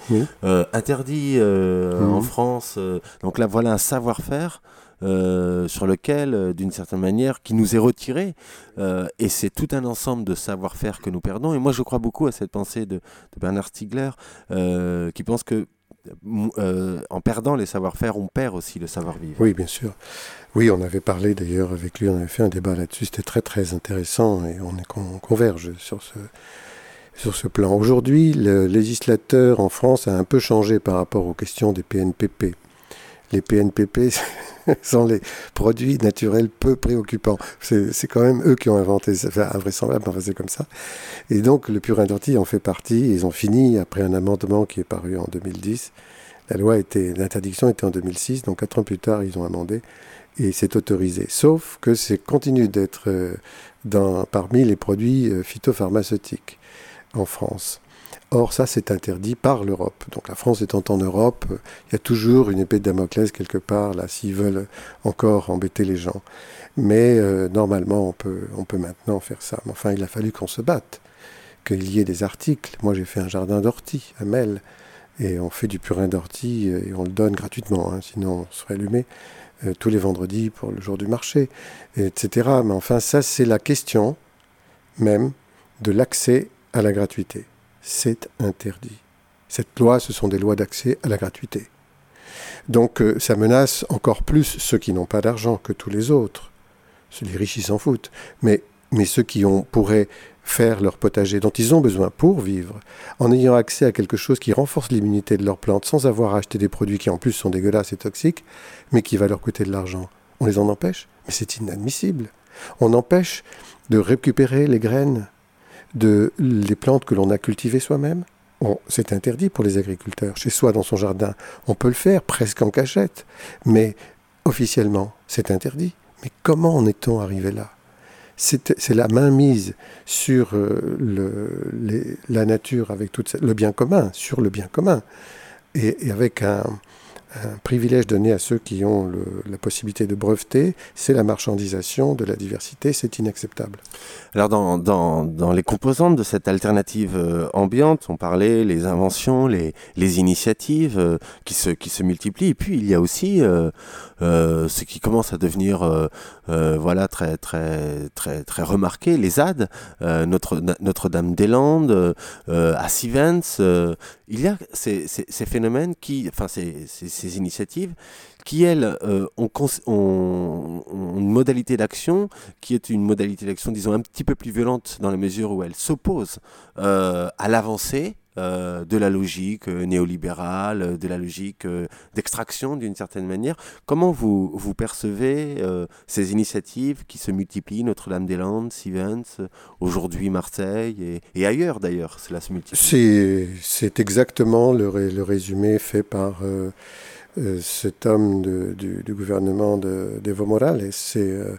interdit en mhm. France. donc là, voilà un savoir-faire. sur lequel, d'une certaine manière, qui nous est retiré. et c'est tout un ensemble de savoir-faire que nous perdons. Et moi, je crois beaucoup à cette pensée de, de Bernard Stiegler, qui pense que euh, en perdant les savoir-faire, on perd aussi le savoir-vivre. Oui, bien sûr. Oui, on avait parlé d'ailleurs avec lui, on avait fait un débat là-dessus, c'était très très intéressant et on, converge sur ce, sur ce plan. Aujourd'hui, le législateur en France a un peu changé par rapport aux questions des PNPP les PNPP <laughs> sont les produits naturels peu préoccupants. C'est quand même eux qui ont inventé, c'est invraisemblable, c'est comme ça. Et donc le purin d'ortie en fait partie. Ils ont fini après un amendement qui est paru en 2010. La loi était, l'interdiction était en 2006, donc quatre ans plus tard ils ont amendé et c'est autorisé. Sauf que c'est continue d'être euh, parmi les produits euh, phytopharmaceutiques en France. Or, ça, c'est interdit par l'Europe. Donc, la France étant en Europe, il y a toujours une épée de Damoclès quelque part, là, s'ils veulent encore embêter les gens. Mais euh, normalement, on peut, on peut maintenant faire ça. Mais enfin, il a fallu qu'on se batte, qu'il y ait des articles. Moi, j'ai fait un jardin d'ortie à Mel, et on fait du purin d'ortie, euh, et on le donne gratuitement, hein, sinon on serait allumé euh, tous les vendredis pour le jour du marché, etc. Mais enfin, ça, c'est la question même de l'accès à la gratuité c'est interdit. Cette loi, ce sont des lois d'accès à la gratuité. Donc euh, ça menace encore plus ceux qui n'ont pas d'argent que tous les autres. Les riches, ils s'en foutent. Mais, mais ceux qui ont, pourraient faire leur potager dont ils ont besoin pour vivre, en ayant accès à quelque chose qui renforce l'immunité de leurs plantes, sans avoir acheté des produits qui en plus sont dégueulasses et toxiques, mais qui va leur coûter de l'argent. On les en empêche? Mais c'est inadmissible. On empêche de récupérer les graines de les plantes que l'on a cultivées soi-même. C'est interdit pour les agriculteurs. Chez soi, dans son jardin, on peut le faire presque en cachette, mais officiellement, c'est interdit. Mais comment en est-on arrivé là? C'est la mainmise sur euh, la nature, avec tout le bien commun, sur le bien commun, et avec un, un privilège donné à ceux qui ont la possibilité de breveter, c'est la marchandisation de la diversité, c'est inacceptable. Alors dans, dans, dans, les composantes de cette alternative euh, ambiante, on parlait les inventions, les, les initiatives euh, qui, se, qui se multiplient, et puis il y a aussi euh, ce qui commence à devenir voilà, très, très, très, très remarqué, les ZAD, Notre, Notre-Dame-des-Landes, à Sivens, il y a ces, ces, ces phénomènes qui, enfin ces, ces initiatives qui, elles, euh, ont, une modalité d'action qui est une modalité d'action, disons, un petit peu plus violente dans la mesure où elle s'oppose euh, à l'avancée euh, de la logique néolibérale, de la logique d'extraction d'une certaine manière. Comment vous, vous percevez ces initiatives qui se multiplient, Notre-Dame-des-Landes, Sivens, aujourd'hui Marseille et, ailleurs d'ailleurs, cela se multiplie? C'est exactement le, le, résumé fait par euh, cet homme du, gouvernement d'Evo Morales, euh,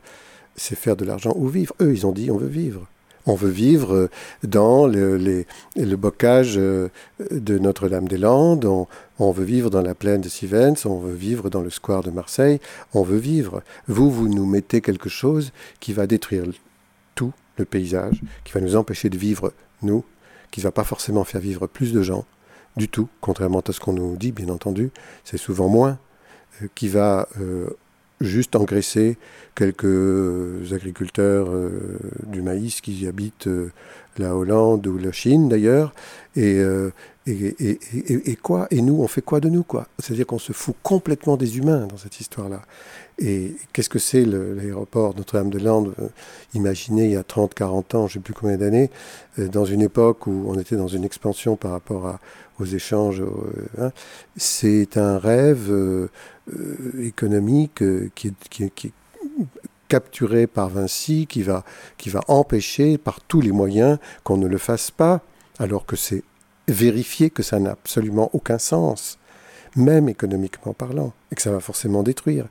c'est faire de l'argent ou vivre. Eux, ils ont dit on veut vivre. On veut vivre dans le, bocage euh, de Notre-Dame-des-Landes, on, veut vivre dans la plaine de Sivens, on veut vivre dans le square de Marseille, on veut vivre. Vous, vous nous mettez quelque chose qui va détruire tout le paysage, qui va nous empêcher de vivre, nous, qui ne va pas forcément faire vivre plus de gens, du tout, contrairement à ce qu'on nous dit, bien entendu. C'est souvent moins, euh, qui va euh, juste engraisser quelques agriculteurs euh, du maïs qui habitent la Hollande ou la Chine d'ailleurs. Et, et, et, quoi? Et nous, on fait quoi de nous quoi? C'est-à-dire qu'on se fout complètement des humains dans cette histoire-là. Et qu'est-ce que c'est l'aéroport Notre-Dame-de-Lande Imaginez il y a 30, 40 ans, je ne sais plus combien d'années, dans une époque où on était dans une expansion par rapport à, aux échanges. Euh, hein. C'est un rêve euh, euh, économique qui est, capturé par Vinci, qui va, qui va empêcher par tous les moyens qu'on ne le fasse pas, alors que c'est vérifié que ça n'a absolument aucun sens, même économiquement parlant, et que ça va forcément détruire.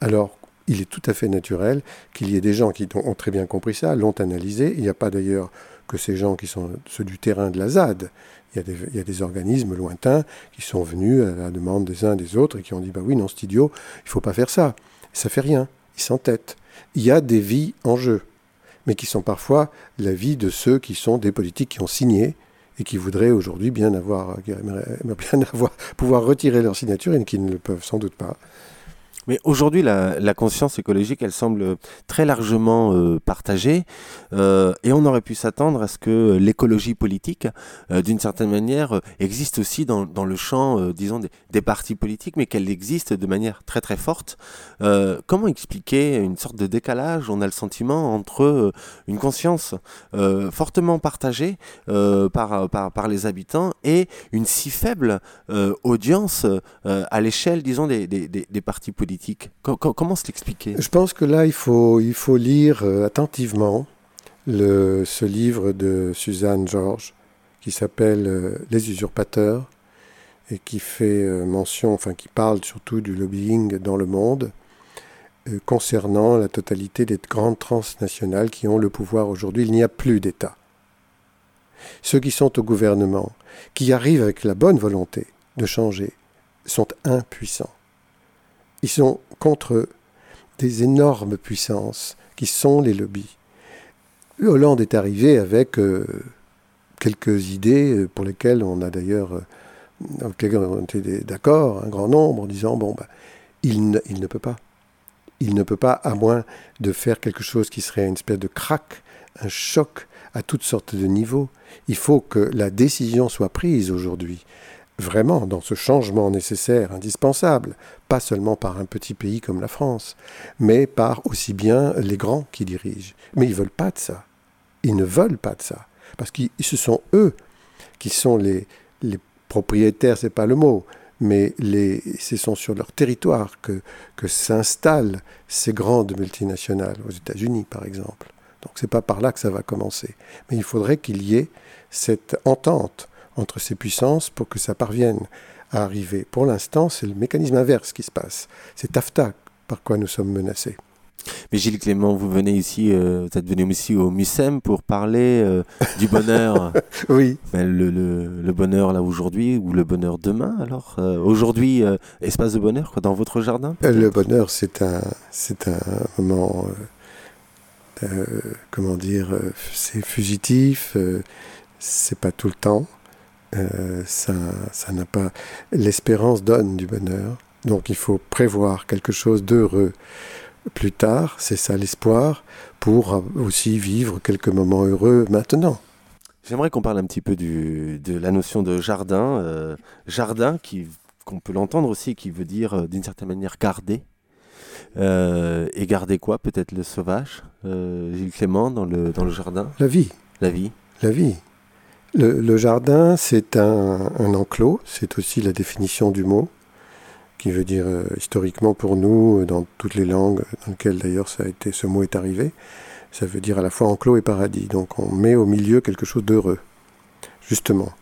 Alors, il est tout à fait naturel qu'il y ait des gens qui ont très bien compris ça, l'ont analysé. Il n'y a pas d'ailleurs que ces gens qui sont ceux du terrain de la ZAD. Il y, a des, organismes lointains qui sont venus à la demande des uns des autres et qui ont dit bah oui non c'est idiot, il faut pas faire ça. Et ça fait rien, ils s'entêtent. Il y a des vies en jeu, mais qui sont parfois la vie de ceux qui sont des politiques qui ont signé et qui voudraient aujourd'hui bien avoir, bien <laughs> pouvoir retirer leur signature et qui ne le peuvent sans doute pas. Mais aujourd'hui, la, conscience écologique, elle semble très largement euh, partagée, euh, et on aurait pu s'attendre à ce que l'écologie politique, euh, d'une certaine manière, existe aussi dans, dans le champ, disons, des, des, partis politiques, mais qu'elle existe de manière très très forte. Comment expliquer une sorte de décalage? On a le sentiment entre une conscience fortement partagée par, par, par, les habitants et une si faible audience à l'échelle, disons, des, des, des partis politiques Comment se l'expliquer? Je pense que là, il faut, lire euh, attentivement ce livre de Suzanne Georges qui s'appelle euh, Les usurpateurs et qui fait euh, mention, enfin qui parle surtout du lobbying dans le monde concernant la totalité des grandes transnationales qui ont le pouvoir aujourd'hui. Il n'y a plus d'État. Ceux qui sont au gouvernement, qui arrivent avec la bonne volonté de changer, sont impuissants. Ils sont contre des énormes puissances qui sont les lobbies. Hollande est arrivé avec euh, quelques idées euh, pour lesquelles on a d'ailleurs euh, été d'accord, un grand nombre, en disant bon, bah, il, ne, il ne peut pas. Il ne peut pas, à moins de faire quelque chose qui serait une espèce de crack, un choc à toutes sortes de niveaux. Il faut que la décision soit prise aujourd'hui vraiment dans ce changement nécessaire, indispensable, pas seulement par un petit pays comme la France, mais par aussi bien les grands qui dirigent. Mais ils ne veulent pas de ça. Ils ne veulent pas de ça. Parce que ce sont eux qui sont les, les propriétaires, c'est pas le mot, mais les, ce sont sur leur territoire que, que s'installent ces grandes multinationales, aux États-Unis par exemple. Donc c'est pas par là que ça va commencer. Mais il faudrait qu'il y ait cette entente entre ces puissances pour que ça parvienne à arriver. Pour l'instant, c'est le mécanisme inverse qui se passe. C'est TAFTA par quoi nous sommes menacés. Mais Gilles Clément, vous venez ici, euh, vous êtes venu ici au MUSEM pour parler euh, du bonheur. <laughs> oui. Ben, le, le, le, bonheur là aujourd'hui ou le bonheur demain alors euh, Aujourd'hui, espace de bonheur quoi, dans votre jardin Le bonheur, c'est un, c'est un moment, comment dire, c'est fugitif, c'est pas tout le temps. Euh, ça, ça n'a pas. L'espérance donne du bonheur. Donc il faut prévoir quelque chose d'heureux plus tard, c'est ça l'espoir, pour aussi vivre quelques moments heureux maintenant. J'aimerais qu'on parle un petit peu du, de la notion de jardin. Euh, jardin, qui, qu'on peut l'entendre aussi, qui veut dire euh, d'une certaine manière garder. Euh, et garder quoi Peut-être le sauvage, Gilles Clément, dans le, dans le jardin? La vie. La vie. La vie. Le, jardin, c'est un, enclos, c'est aussi la définition du mot, qui veut dire euh, historiquement pour nous, euh, dans toutes les langues dans lesquelles d'ailleurs ça a été, ce mot est arrivé, ça veut dire à la fois enclos et paradis. Donc on met au milieu quelque chose d'heureux, justement.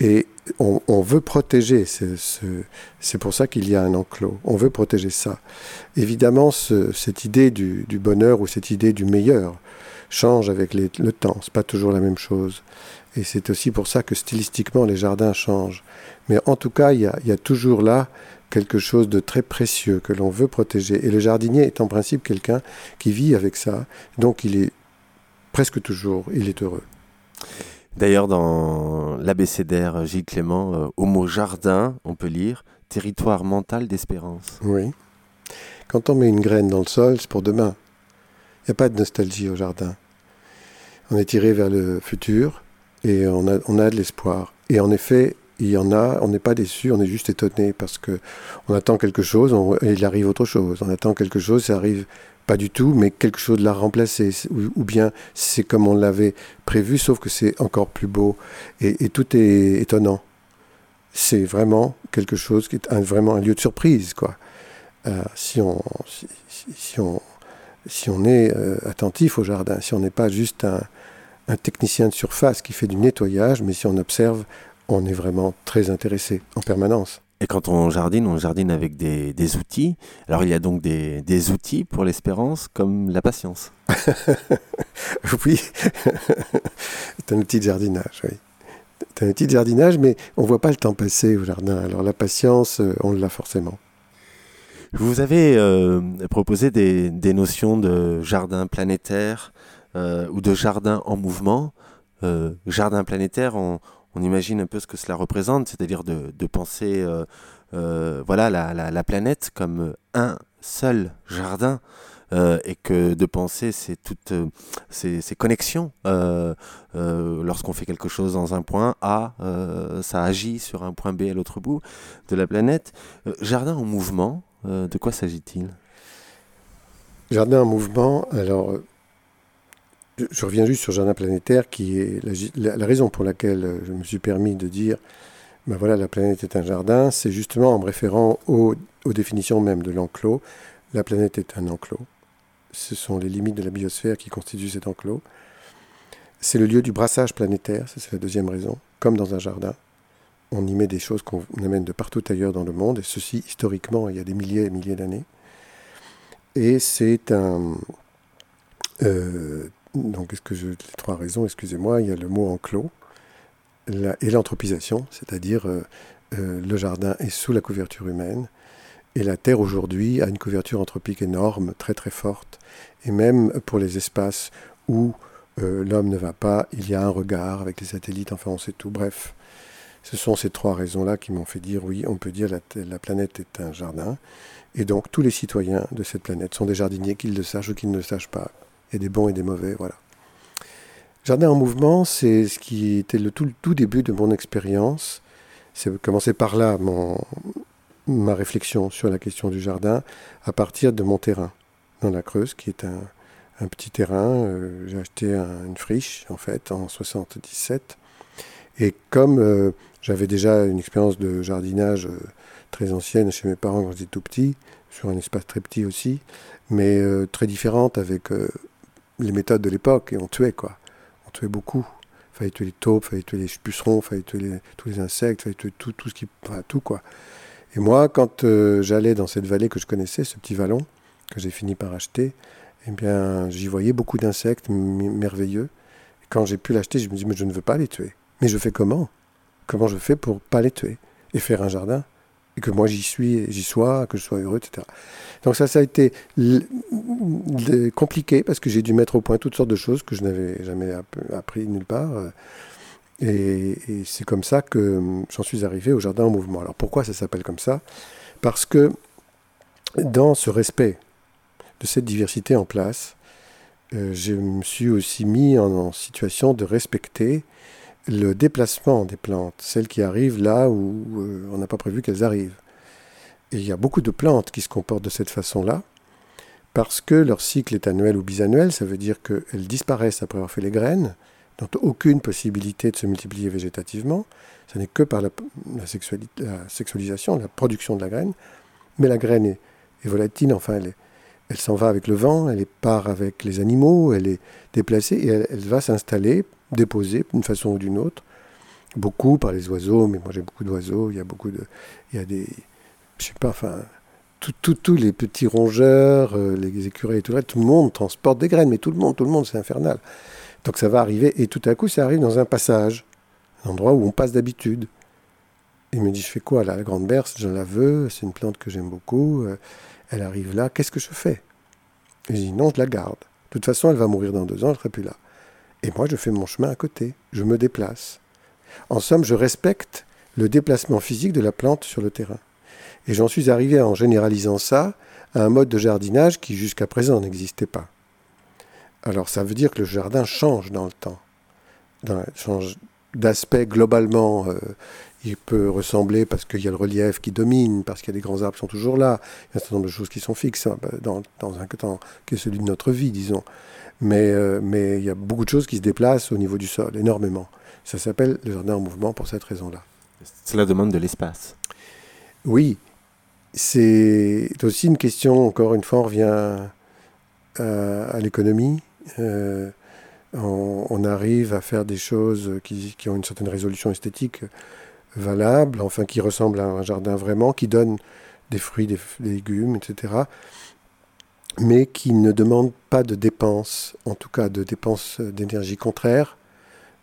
Et on, veut protéger, c'est ce, pour ça qu'il y a un enclos, on veut protéger ça. Évidemment, ce, cette idée du, bonheur ou cette idée du meilleur change avec le temps, c'est pas toujours la même chose. Et c'est aussi pour ça que stylistiquement les jardins changent. Mais en tout cas, il y a, y a toujours là quelque chose de très précieux que l'on veut protéger. Et le jardinier est en principe quelqu'un qui vit avec ça. Donc il est presque toujours, il est heureux. D'ailleurs, dans l'abécédaire Gilles Clément, euh, au mot jardin, on peut lire territoire mental d'espérance. Oui. Quand on met une graine dans le sol, c'est pour demain. Il n'y a pas de nostalgie au jardin. On est tiré vers le futur, et on a, on a de l'espoir. Et en effet, il y en a, on n'est pas déçu, on est juste étonné parce que on attend quelque chose et il arrive autre chose. On attend quelque chose, ça arrive pas du tout, mais quelque chose l'a remplacé. Ou, bien c'est comme on l'avait prévu, sauf que c'est encore plus beau. Et, tout est étonnant. C'est vraiment quelque chose qui est vraiment un lieu de surprise, quoi. Euh, si, on, si, on, si on est euh, attentif au jardin, si on n'est pas juste un, un technicien de surface qui fait du nettoyage, mais si on observe, on est vraiment très intéressé en permanence. Et quand on jardine, on jardine avec des, des outils. Alors il y a donc des, des outils pour l'espérance comme la patience. <laughs> oui, <laughs> c'est un outil de jardinage, oui. C'est un outil de jardinage, mais on ne voit pas le temps passer au jardin. Alors la patience, euh, on l'a forcément. Vous avez euh, proposé des, des, notions de jardin planétaire euh, ou de jardin en mouvement. Euh, jardin planétaire, on, imagine un peu ce que cela représente, c'est-à-dire de, penser euh, euh, voilà, la, la, la, planète comme un seul jardin. Et que de penser c'est toutes ces, connexions. Lorsqu'on fait quelque chose dans un point A, ça agit sur un point B à l'autre bout de la planète. jardin en mouvement, de quoi s'agit-il? Jardin en mouvement, alors je reviens juste sur Jardin planétaire, qui est la, raison pour laquelle je me suis permis de dire, ben voilà, la planète est un jardin, c'est justement en me référant aux, définitions même de l'enclos. La planète est un enclos. Ce sont les limites de la biosphère qui constituent cet enclos. C'est le lieu du brassage planétaire, c'est la deuxième raison. Comme dans un jardin, on y met des choses qu'on amène de partout ailleurs dans le monde, et ceci historiquement il y a des milliers et milliers d'années. Et c'est un, euh, donc, est-ce que les trois raisons, excusez-moi, il y a le mot enclos et l'anthropisation, c'est-à-dire euh, euh, le jardin est sous la couverture humaine et la Terre aujourd'hui a une couverture anthropique énorme, très très forte, et même pour les espaces où euh, l'homme ne va pas, il y a un regard avec les satellites, enfin on sait tout, bref. Ce sont ces trois raisons-là qui m'ont fait dire oui, on peut dire la, la planète est un jardin, et donc tous les citoyens de cette planète sont des jardiniers, qu'ils le sachent ou qu'ils ne le sachent pas et des bons et des mauvais, voilà. Jardin en mouvement, c'est ce qui était le tout, début de mon expérience. C'est commencé par là mon, ma réflexion sur la question du jardin à partir de mon terrain dans la Creuse, qui est un, petit terrain. Euh, J'ai acheté un, une friche en fait en 77. Et comme euh, j'avais déjà une expérience de jardinage euh, très ancienne chez mes parents quand j'étais tout petit, sur un espace très petit aussi, mais très différente avec les méthodes de l'époque et on tuait quoi. On tuait beaucoup. Il fallait tuer les taupes, il fallait tuer les pucerons, fallait tuer tous les insectes, il fallait tuer tout, tout ce qui. Enfin, tout quoi. Et moi, quand euh, j'allais dans cette vallée que je connaissais, ce petit vallon, que j'ai fini par acheter, eh bien, j'y voyais beaucoup d'insectes merveilleux. Et quand j'ai pu l'acheter, je me dis, mais je ne veux pas les tuer. Mais je fais comment? Comment je fais pour pas les tuer Et faire un jardin? Et que moi j'y suis, j'y sois, que je sois heureux, etc. Donc ça, ça a été compliqué parce que j'ai dû mettre au point toutes sortes de choses que je n'avais jamais appris nulle part. Et, et c'est comme ça que j'en suis arrivé au jardin en mouvement. Alors pourquoi ça s'appelle comme ça? Parce que dans ce respect de cette diversité en place, euh, je me suis aussi mis en situation de respecter le déplacement des plantes, celles qui arrivent là où euh, on n'a pas prévu qu'elles arrivent. Et il y a beaucoup de plantes qui se comportent de cette façon-là, parce que leur cycle est annuel ou bisannuel, ça veut dire qu'elles disparaissent après avoir fait les graines, n'ont aucune possibilité de se multiplier végétativement, ce n'est que par la, sexualisation, la production de la graine, mais la graine est, volatile, enfin elle, s'en va avec le vent, elle part avec les animaux, elle est déplacée et elle va s'installer déposés d'une façon ou d'une autre. Beaucoup par les oiseaux, mais moi j'ai beaucoup d'oiseaux, il y a beaucoup de. Il y a des. Je sais pas, enfin. Tous les petits rongeurs, euh, les écureuils et tout le tout le monde transporte des graines, mais tout le monde, tout le monde, c'est infernal. Donc ça va arriver, et tout à coup, ça arrive dans un passage, un endroit où on passe d'habitude. Il me dit, je fais quoi là La grande berce, je la veux, c'est une plante que j'aime beaucoup, euh, elle arrive là, qu'est-ce que je fais? Et je dis, non, je la garde. De toute façon, elle va mourir dans deux ans, je ne serai plus là. Et moi, je fais mon chemin à côté, je me déplace. En somme, je respecte le déplacement physique de la plante sur le terrain. Et j'en suis arrivé en généralisant ça à un mode de jardinage qui jusqu'à présent n'existait pas. Alors ça veut dire que le jardin change dans le temps, dans, change d'aspect globalement. Euh, il peut ressembler parce qu'il y a le relief qui domine, parce qu'il y a des grands arbres qui sont toujours là, il y a un certain nombre de choses qui sont fixes hein, dans, dans un temps qui est celui de notre vie, disons. Mais, euh, mais il y a beaucoup de choses qui se déplacent au niveau du sol, énormément. Ça s'appelle le jardin en mouvement pour cette raison-là. Cela demande de l'espace. Oui, c'est aussi une question, encore une fois, on revient à, à l'économie. Euh, on, on, arrive à faire des choses qui, qui, ont une certaine résolution esthétique valable, enfin qui ressemble à un jardin vraiment, qui donne des fruits, des, légumes, etc. Mais qui ne demande pas de dépenses, en tout cas de dépenses d'énergie contraire,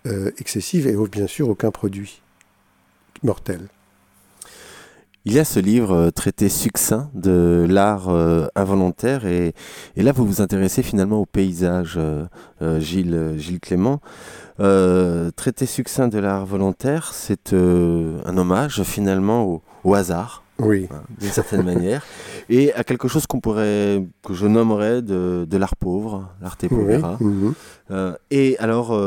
euh, excessives, et bien sûr aucun produit mortel. Il y a ce livre euh, traité succinct de l'art euh, involontaire et, là vous vous intéressez finalement au paysage, Gilles, Gilles Clément. traité succinct de l'art volontaire, c'est un hommage finalement au, hasard. Oui. D'une certaine manière. Et à quelque chose qu'on pourrait, que je nommerais de, l'art pauvre, l'arte povera. Mhm. et alors,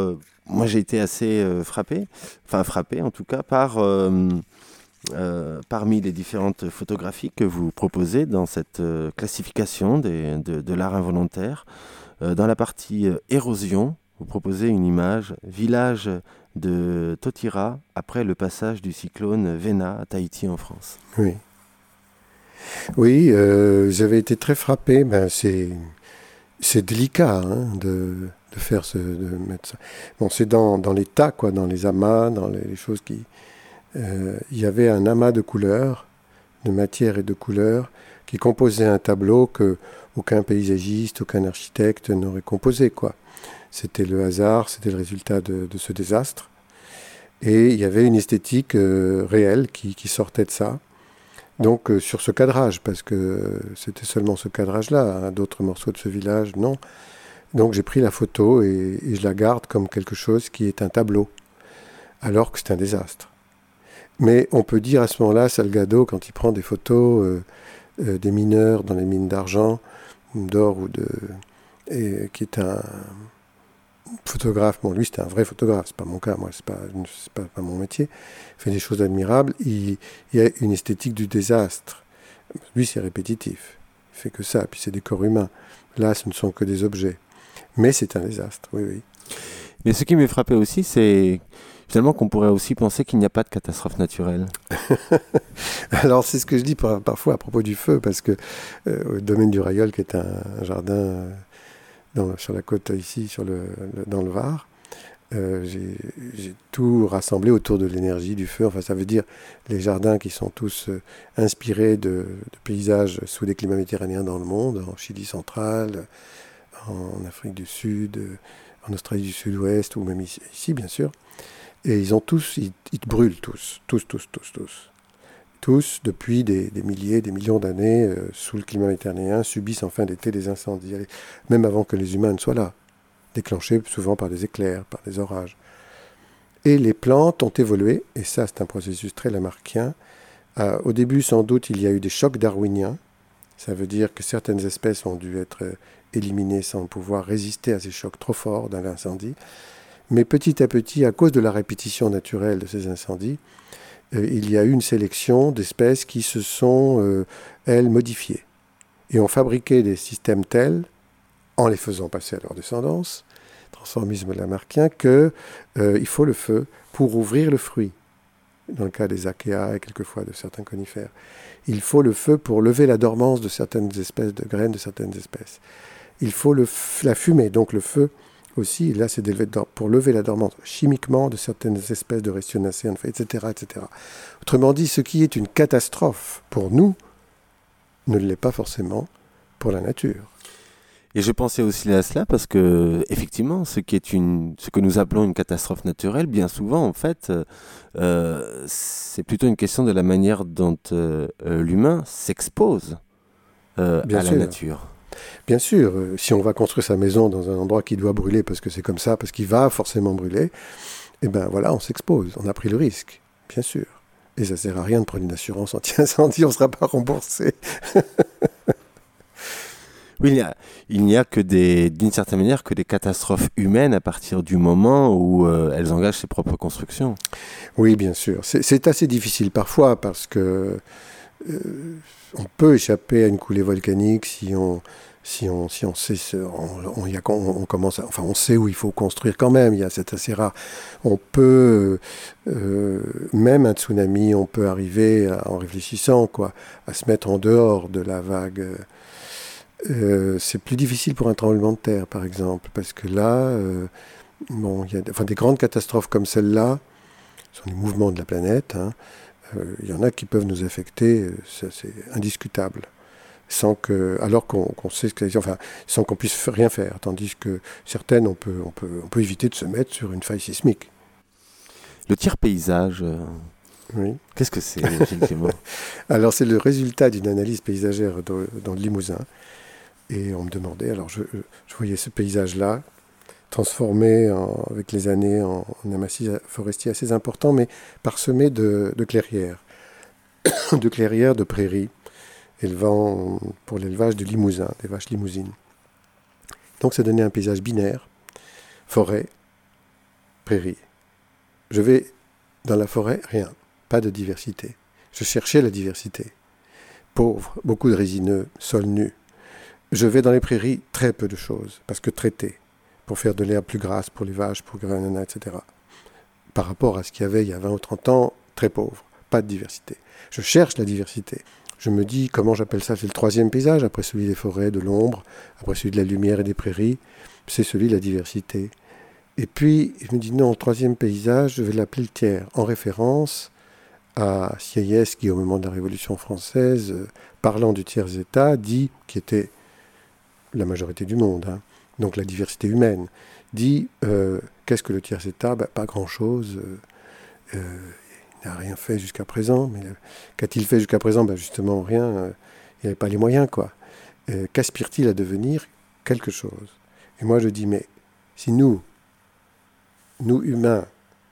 moi j'ai été assez frappé, enfin frappé en tout cas, par euh, parmi les différentes photographies que vous proposez dans cette euh, classification de, l'art involontaire, euh, dans la partie érosion, vous proposez une image village de Totira après le passage du cyclone Vena à Tahiti en France. Oui. Oui, j'avais été très frappé. Ben, c'est, délicat hein, de, faire ce, de mettre ça. Bon, c'est dans, dans les tas, quoi, dans les amas, dans les choses qui, euh, il y avait un amas de couleurs, de matière et de couleurs, qui composait un tableau que aucun paysagiste, aucun architecte n'aurait composé. quoi. C'était le hasard, c'était le résultat de, ce désastre. Et il y avait une esthétique euh, réelle qui, sortait de ça. Donc euh, sur ce cadrage, parce que c'était seulement ce cadrage-là, hein, d'autres morceaux de ce village, non. Donc j'ai pris la photo et, je la garde comme quelque chose qui est un tableau, alors que c'est un désastre. Mais on peut dire à ce moment-là, Salgado, quand il prend des photos euh, des mineurs dans les mines d'argent, d'or ou de. Qui est un photographe, bon, lui c'était un vrai photographe, c'est pas mon cas, moi c'est pas, pas, pas, mon métier, il fait des choses admirables, il, il y a une esthétique du désastre. Lui c'est répétitif, il fait que ça, puis c'est des corps humains. Là ce ne sont que des objets. Mais c'est un désastre, oui, oui. Mais ce qui m'est frappé aussi, c'est finalement qu'on pourrait aussi penser qu'il n'y a pas de catastrophe naturelle. <laughs> Alors c'est ce que je dis parfois à propos du feu, parce que euh, au domaine du Rayol, qui est un, jardin euh, sur la côte ici, dans le Var, euh, j'ai tout rassemblé autour de l'énergie du feu. Enfin, ça veut dire les jardins qui sont tous inspirés de, paysages sous les climats méditerranéens dans le monde, en Chili central, en Afrique du Sud, en Australie du Sud-Ouest, ou même ici bien sûr. Et ils ont tous, ils, brûlent tous, tous, tous, tous, tous. Tous, depuis des, milliers, des millions d'années, euh, sous le climat méditerranéen, subissent en fin d'été des incendies, même avant que les humains ne soient là, déclenchés souvent par des éclairs, par des orages. Et les plantes ont évolué, et ça c'est un processus très lamarckien. Euh, au début, sans doute, il y a eu des chocs darwiniens. Ça veut dire que certaines espèces ont dû être euh, éliminées sans pouvoir résister à ces chocs trop forts dans l'incendie. Mais petit à petit, à cause de la répétition naturelle de ces incendies, il y a eu une sélection d'espèces qui se sont, euh, elles, modifiées et ont fabriqué des systèmes tels, en les faisant passer à leur descendance, transformisme lamarckien, qu'il euh, il faut le feu pour ouvrir le fruit. Dans le cas des achéas et quelquefois de certains conifères. Il faut le feu pour lever la dormance de certaines espèces de graines de certaines espèces. Il faut le, la fumée, donc le feu aussi, là c'est pour lever la dormance chimiquement de certaines espèces de restionacées, etc., etc. Autrement dit, ce qui est une catastrophe pour nous ne l'est pas forcément pour la nature. Et je pensais aussi à cela parce que effectivement, ce qui est une, ce que nous appelons une catastrophe naturelle, bien souvent en fait, euh, c'est plutôt une question de la manière dont euh, l'humain s'expose euh, à la nature. Bien sûr, euh, si on va construire sa maison dans un endroit qui doit brûler parce que c'est comme ça, parce qu'il va forcément brûler, eh bien voilà, on s'expose, on a pris le risque, bien sûr. Et ça sert à rien de prendre une assurance anti-incendie, on ne sera pas remboursé. <laughs> oui, il n'y a, que des, d'une certaine manière, que des catastrophes humaines à partir du moment où euh, elles engagent ses propres constructions. Oui, bien sûr. C'est assez difficile parfois parce que euh, on peut échapper à une coulée volcanique si on, si on, sait, où il faut construire quand même, il y a c'est assez rare. On peut, euh, même un tsunami, on peut arriver en réfléchissant quoi, à se mettre en dehors de la vague. Euh, c'est plus difficile pour un tremblement de terre par exemple, parce que là, bon, y a enfin, des grandes catastrophes comme celle-là, sont des mouvements de la planète. Hein. Euh, il y en a qui peuvent nous affecter, c'est indiscutable. Sans que, alors qu'on sait ce que enfin, sans qu'on puisse rien faire. Tandis que certaines, on peut, on, peut, on peut éviter de se mettre sur une faille sismique. Le tiers paysage, oui. Qu'est-ce que c'est, <laughs> Alors, c'est le résultat d'une analyse paysagère dans, le Limousin. Et on me demandait, alors je, voyais ce paysage-là, transformé avec les années en, un massif forestier assez important, mais parsemé de, clairières, <coughs> de clairières, de prairies, élevant pour l'élevage du limousin, des vaches limousines. Donc ça donnait un paysage binaire, forêt, prairie. Je vais dans la forêt, rien pas de diversité. Je cherchais la diversité. Pauvre, beaucoup de résineux, sol nu. Je vais dans les prairies, très peu de choses, parce que traité, pour faire de l'herbe plus grasse pour les vaches, pour granana, etc. Par rapport à ce qu'il y avait il y a 20 ou 30 ans, très pauvre, pas de diversité. Je cherche la diversité. Je me dis, comment j'appelle ça C'est le troisième paysage, après celui des forêts, de l'ombre, après celui de la lumière et des prairies, c'est celui de la diversité. Et puis, je me dis, non, le troisième paysage, je vais l'appeler le tiers, en référence à Sieyès, qui au moment de la Révolution française, euh, parlant du tiers-État, dit, qui était la majorité du monde, hein, donc la diversité humaine, dit euh, qu'est-ce que le tiers-État ben, Pas grand-chose. Euh, il n'a rien fait jusqu'à présent. Qu'a-t-il fait jusqu'à présent? Ben, Justement, rien. il n'avait pas les moyens, quoi. Qu'aspire-t-il à devenir Quelque chose? Et moi, je dis, mais si nous, nous humains,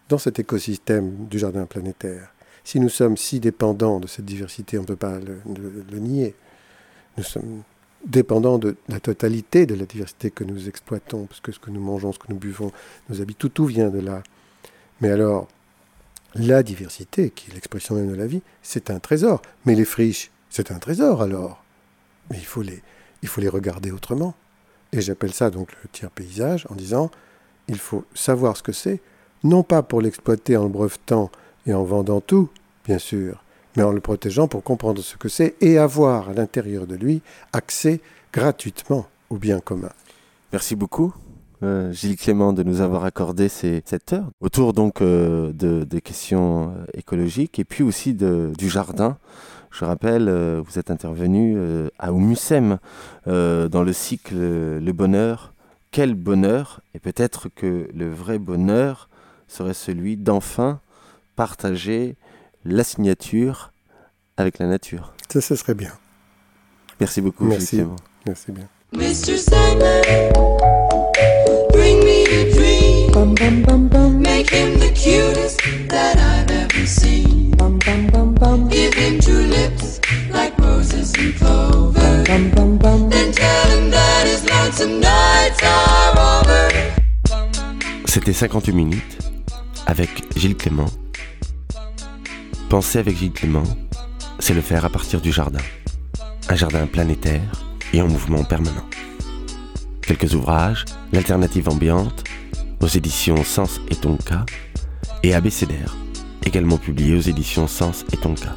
dans cet écosystème du jardin planétaire, si nous sommes si dépendants de cette diversité, on ne peut pas le, nier. Nous sommes dépendants de la totalité de la diversité que nous exploitons, parce que ce que nous mangeons, ce que nous buvons, nos habits, tout, tout vient de là. Mais alors, la diversité, qui est l'expression même de la vie, c'est un trésor. Mais les friches, c'est un trésor alors. Mais il faut les, il faut les regarder autrement. Et j'appelle ça donc le tiers paysage en disant, il faut savoir ce que c'est, non pas pour l'exploiter en le brevetant et en vendant tout, bien sûr, mais en le protégeant pour comprendre ce que c'est et avoir à l'intérieur de lui accès gratuitement au bien commun. Merci beaucoup. Euh, Gilles Clément de nous avoir accordé cette heure autour donc euh, de, des questions euh, écologiques et puis aussi du jardin. Je rappelle, vous êtes intervenu à Omusem dans le cycle Le bonheur. Quel bonheur? Et peut-être que le vrai bonheur serait celui d'enfin partager la signature avec la nature. Ça, ce serait bien. Merci beaucoup. Merci. Merci bien. Mr. Sandman, bring me a dream. Bum, bum, bum, bum. Make him the cutest that I've ever seen. Bum, bum, bum, bum. Give him two lips like roses and clover. Bum, bum, bum. Then tell him that his lonesome nights are over. C'était 58 minutes avec Gilles Clément Penser avec Gilles c'est le faire à partir du jardin. Un jardin planétaire et en mouvement permanent. Quelques ouvrages, l'alternative ambiante, aux éditions Sens et Tonka, et ABCDR, également publié aux éditions Sens et Tonka.